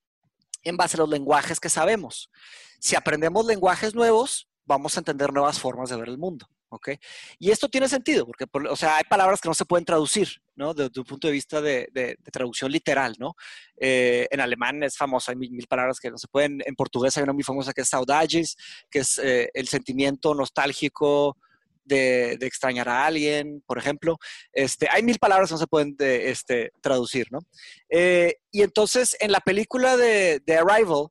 en base a los lenguajes que sabemos. Si aprendemos lenguajes nuevos, vamos a entender nuevas formas de ver el mundo. ¿Ok? Y esto tiene sentido, porque, o sea, hay palabras que no se pueden traducir, ¿no? Desde un punto de vista de, traducción literal, ¿no? Eh, en alemán es famoso, hay mil, palabras que no se pueden, en portugués hay una muy famosa que es saudades, que es eh, el sentimiento nostálgico de, extrañar a alguien, por ejemplo. Este, hay mil palabras que no se pueden este, traducir, ¿no? Eh, y entonces, en la película de, de Arrival,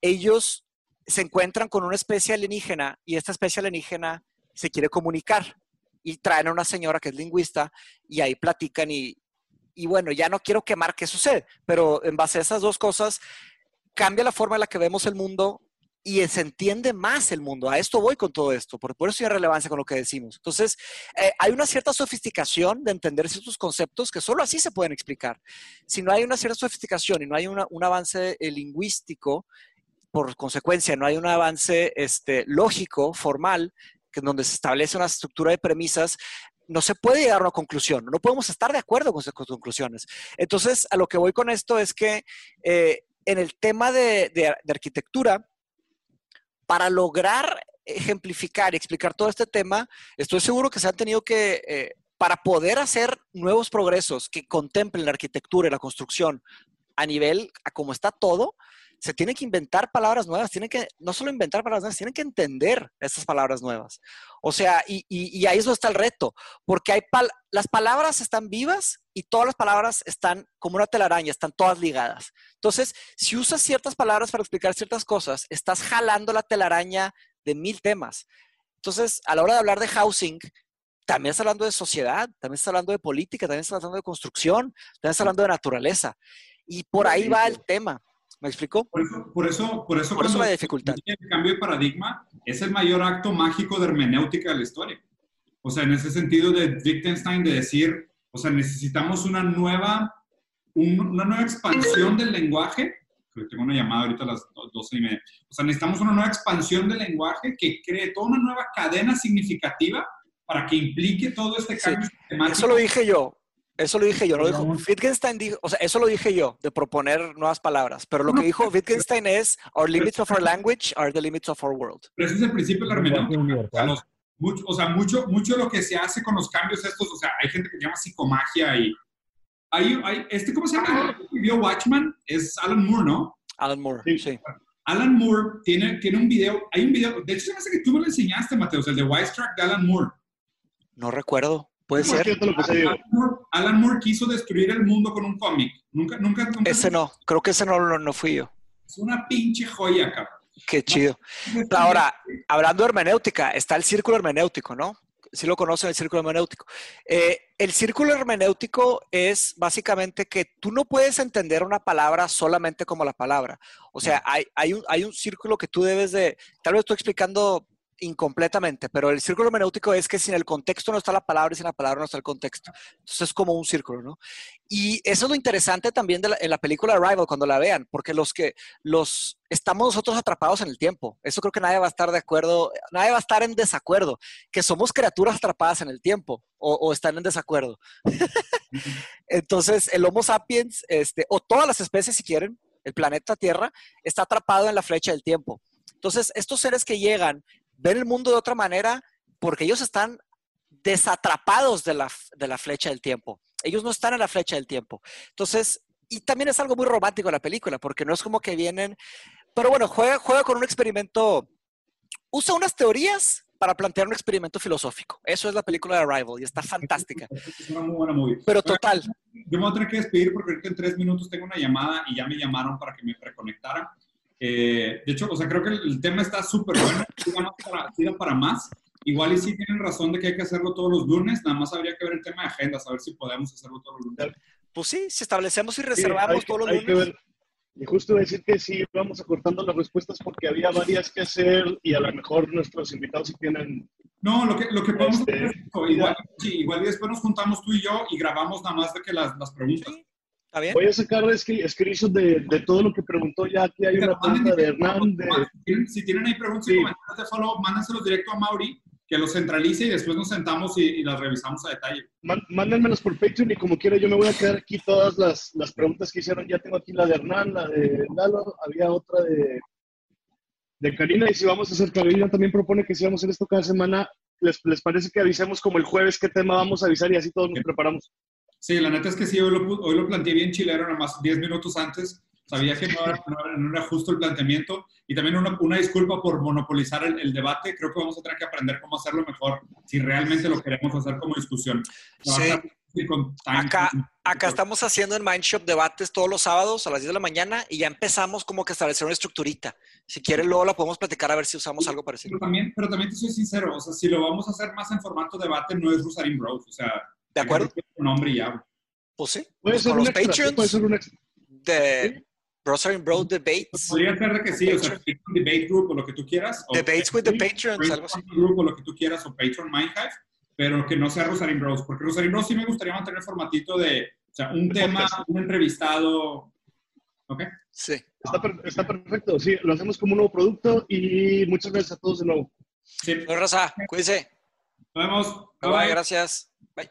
ellos se encuentran con una especie alienígena y esta especie alienígena se quiere comunicar y traen a una señora que es lingüista y ahí platican y, y bueno, ya no quiero quemar qué sucede, pero en base a esas dos cosas cambia la forma en la que vemos el mundo y se entiende más el mundo. A esto voy con todo esto, por, por eso hay relevancia con lo que decimos. Entonces, eh, hay una cierta sofisticación de entender ciertos conceptos que solo así se pueden explicar. Si no hay una cierta sofisticación y no hay un avance eh, lingüístico, por consecuencia, no hay un avance este, lógico, formal, que donde se establece una estructura de premisas, no se puede llegar a una conclusión, no podemos estar de acuerdo con esas conclusiones. Entonces, a lo que voy con esto es que eh, en el tema de, arquitectura, para lograr ejemplificar y explicar todo este tema, estoy seguro que se han tenido que, eh, para poder hacer nuevos progresos que contemplen la arquitectura y la construcción a nivel, a cómo está todo, se tiene que inventar palabras nuevas, tienen que, no solo inventar palabras nuevas, tienen que entender estas palabras nuevas. O sea, y, y, ahí eso está el reto, porque hay las palabras están vivas y todas las palabras están como una telaraña, están todas ligadas. Entonces, si usas ciertas palabras para explicar ciertas cosas, estás jalando la telaraña de mil temas. Entonces, a la hora de hablar de housing, también estás hablando de sociedad, también estás hablando de política, también estás hablando de construcción, también estás hablando de naturaleza. Y por ahí va el tema. ¿Me explicó? Por eso, por eso, por eso, por eso la dificultad. El cambio de paradigma es el mayor acto mágico de hermenéutica de la historia. O sea, en ese sentido de Wittgenstein de decir, o sea, necesitamos una nueva, una nueva expansión del lenguaje. Tengo una llamada ahorita a las 12 y media. O sea, necesitamos una nueva expansión del lenguaje que cree toda una nueva cadena significativa para que implique todo este cambio sí. Eso lo dije yo. Eso lo dije yo, no dijo. Wittgenstein dijo, o sea, eso lo dije yo, de proponer nuevas palabras. Pero lo que dijo Wittgenstein es, our limits of our language are the limits of our world. Pero ese es el principio de la hermenéutica. O sea, mucho, mucho, de lo que se hace con los cambios estos, o sea, hay gente que llama psicomagia y hay, hay este, ¿cómo se llama? Vio Watchman es Alan Moore, ¿no? Alan Moore, sí. Alan Moore tiene, tiene un video, hay un video, de hecho se me hace que tú me lo enseñaste, Mateo, el de Track de Alan Moore. No recuerdo. Puede ser. Alan, Moore, quiso destruir el mundo con un cómic. Nunca, nunca, Ese no, creo que ese no, no, fui yo. Es una pinche joya, cabrón. Qué chido. Ahora, hablando de hermenéutica, está el círculo hermenéutico, ¿no? Si lo conocen, el círculo hermenéutico. Eh, el círculo hermenéutico es básicamente que tú no puedes entender una palabra solamente como la palabra. O sea, hay, hay, un, hay un círculo que tú debes de, tal vez estoy explicando incompletamente, pero el círculo hermenéutico es que sin el contexto no está la palabra y sin la palabra no está el contexto. Entonces es como un círculo, ¿no? Y eso es lo interesante también de la, en la película Arrival cuando la vean, porque los que los estamos nosotros atrapados en el tiempo. Eso creo que nadie va a estar de acuerdo, nadie va a estar en desacuerdo, que somos criaturas atrapadas en el tiempo o, o están en desacuerdo. Entonces el Homo sapiens, este, o todas las especies si quieren, el planeta Tierra, está atrapado en la flecha del tiempo. Entonces, estos seres que llegan ven el mundo de otra manera porque ellos están desatrapados de la, de la flecha del tiempo. Ellos no están en la flecha del tiempo. Entonces, y también es algo muy romántico la película, porque no es como que vienen, pero bueno, juega, juega con un experimento, usa unas teorías para plantear un experimento filosófico. Eso es la película de Arrival y está fantástica. Es una muy buena movie. Pero total. Yo me voy a tener que despedir porque ahorita en tres minutos tengo una llamada y ya me llamaron para que me reconectara. Eh, de hecho, o sea, creo que el, tema está súper bueno, para, para más. Igual y sí tienen razón de que hay que hacerlo todos los lunes, nada más habría que ver el tema de agenda, a ver si podemos hacerlo todos los lunes. Pues sí, si establecemos y reservamos todos los lunes. Y justo decir que sí, vamos acortando las respuestas porque había varias que hacer y a lo mejor nuestros invitados sí tienen... No, lo que, lo que podemos este, hacer es igual, sí, igual y después nos juntamos tú y yo y grabamos nada más de que las, las preguntas. Voy a sacar screenshot de, de, todo lo que preguntó ya. Aquí hay una pregunta de Hernán. Si tienen ahí preguntas y comentarios de follow, mándenselos directo a Mauri, que los centralice y después nos sentamos y, las revisamos a detalle. mándenmelos por Patreon y como quiera yo me voy a quedar aquí todas las, las preguntas que hicieron. Ya tengo aquí la de Hernán, la de Lalo, había otra de, de Karina y si vamos a hacer, Karina también propone que si vamos a hacer esto cada semana, ¿les, les parece que avisemos como el jueves qué tema vamos a avisar y así todos nos preparamos? Sí, la neta es que sí, hoy lo, hoy lo planteé bien chilero, nada más 10 minutos antes. Sabía que no era, no era, justo el planteamiento. Y también una, una disculpa por monopolizar el, el, debate. Creo que vamos a tener que aprender cómo hacerlo mejor si realmente lo queremos hacer como discusión. Sí. Acá, acá estamos haciendo en Mindshop debates todos los sábados a las 10 de la mañana y ya empezamos como que a establecer una estructurita. Si quieren, luego la podemos platicar a ver si usamos algo parecido. Pero también, pero también te soy sincero, o sea, si lo vamos a hacer más en formato debate, no es Rosarín Bros. O sea, ¿De acuerdo? Un nombre y ya. Pues sí. Puede ser los Patreons puede ser un de Browser Bro Debates. Podría ser de que sí, o sea, Debate Group o lo que tú quieras. Debates with the Patreons, algo así. Group o lo que tú quieras, o Patreon Mindhive, pero que no sea Rosarín Bros. Porque Rosarín Bros sí me gustaría mantener el formatito de, o sea, un tema, un entrevistado. ¿Ok? Sí. Está, per está, perfecto, sí, lo hacemos como un nuevo producto y muchas gracias a todos de nuevo. Sí. Pues Rosa, cuídense. Nos vemos. Bye, bye, gracias. Bye.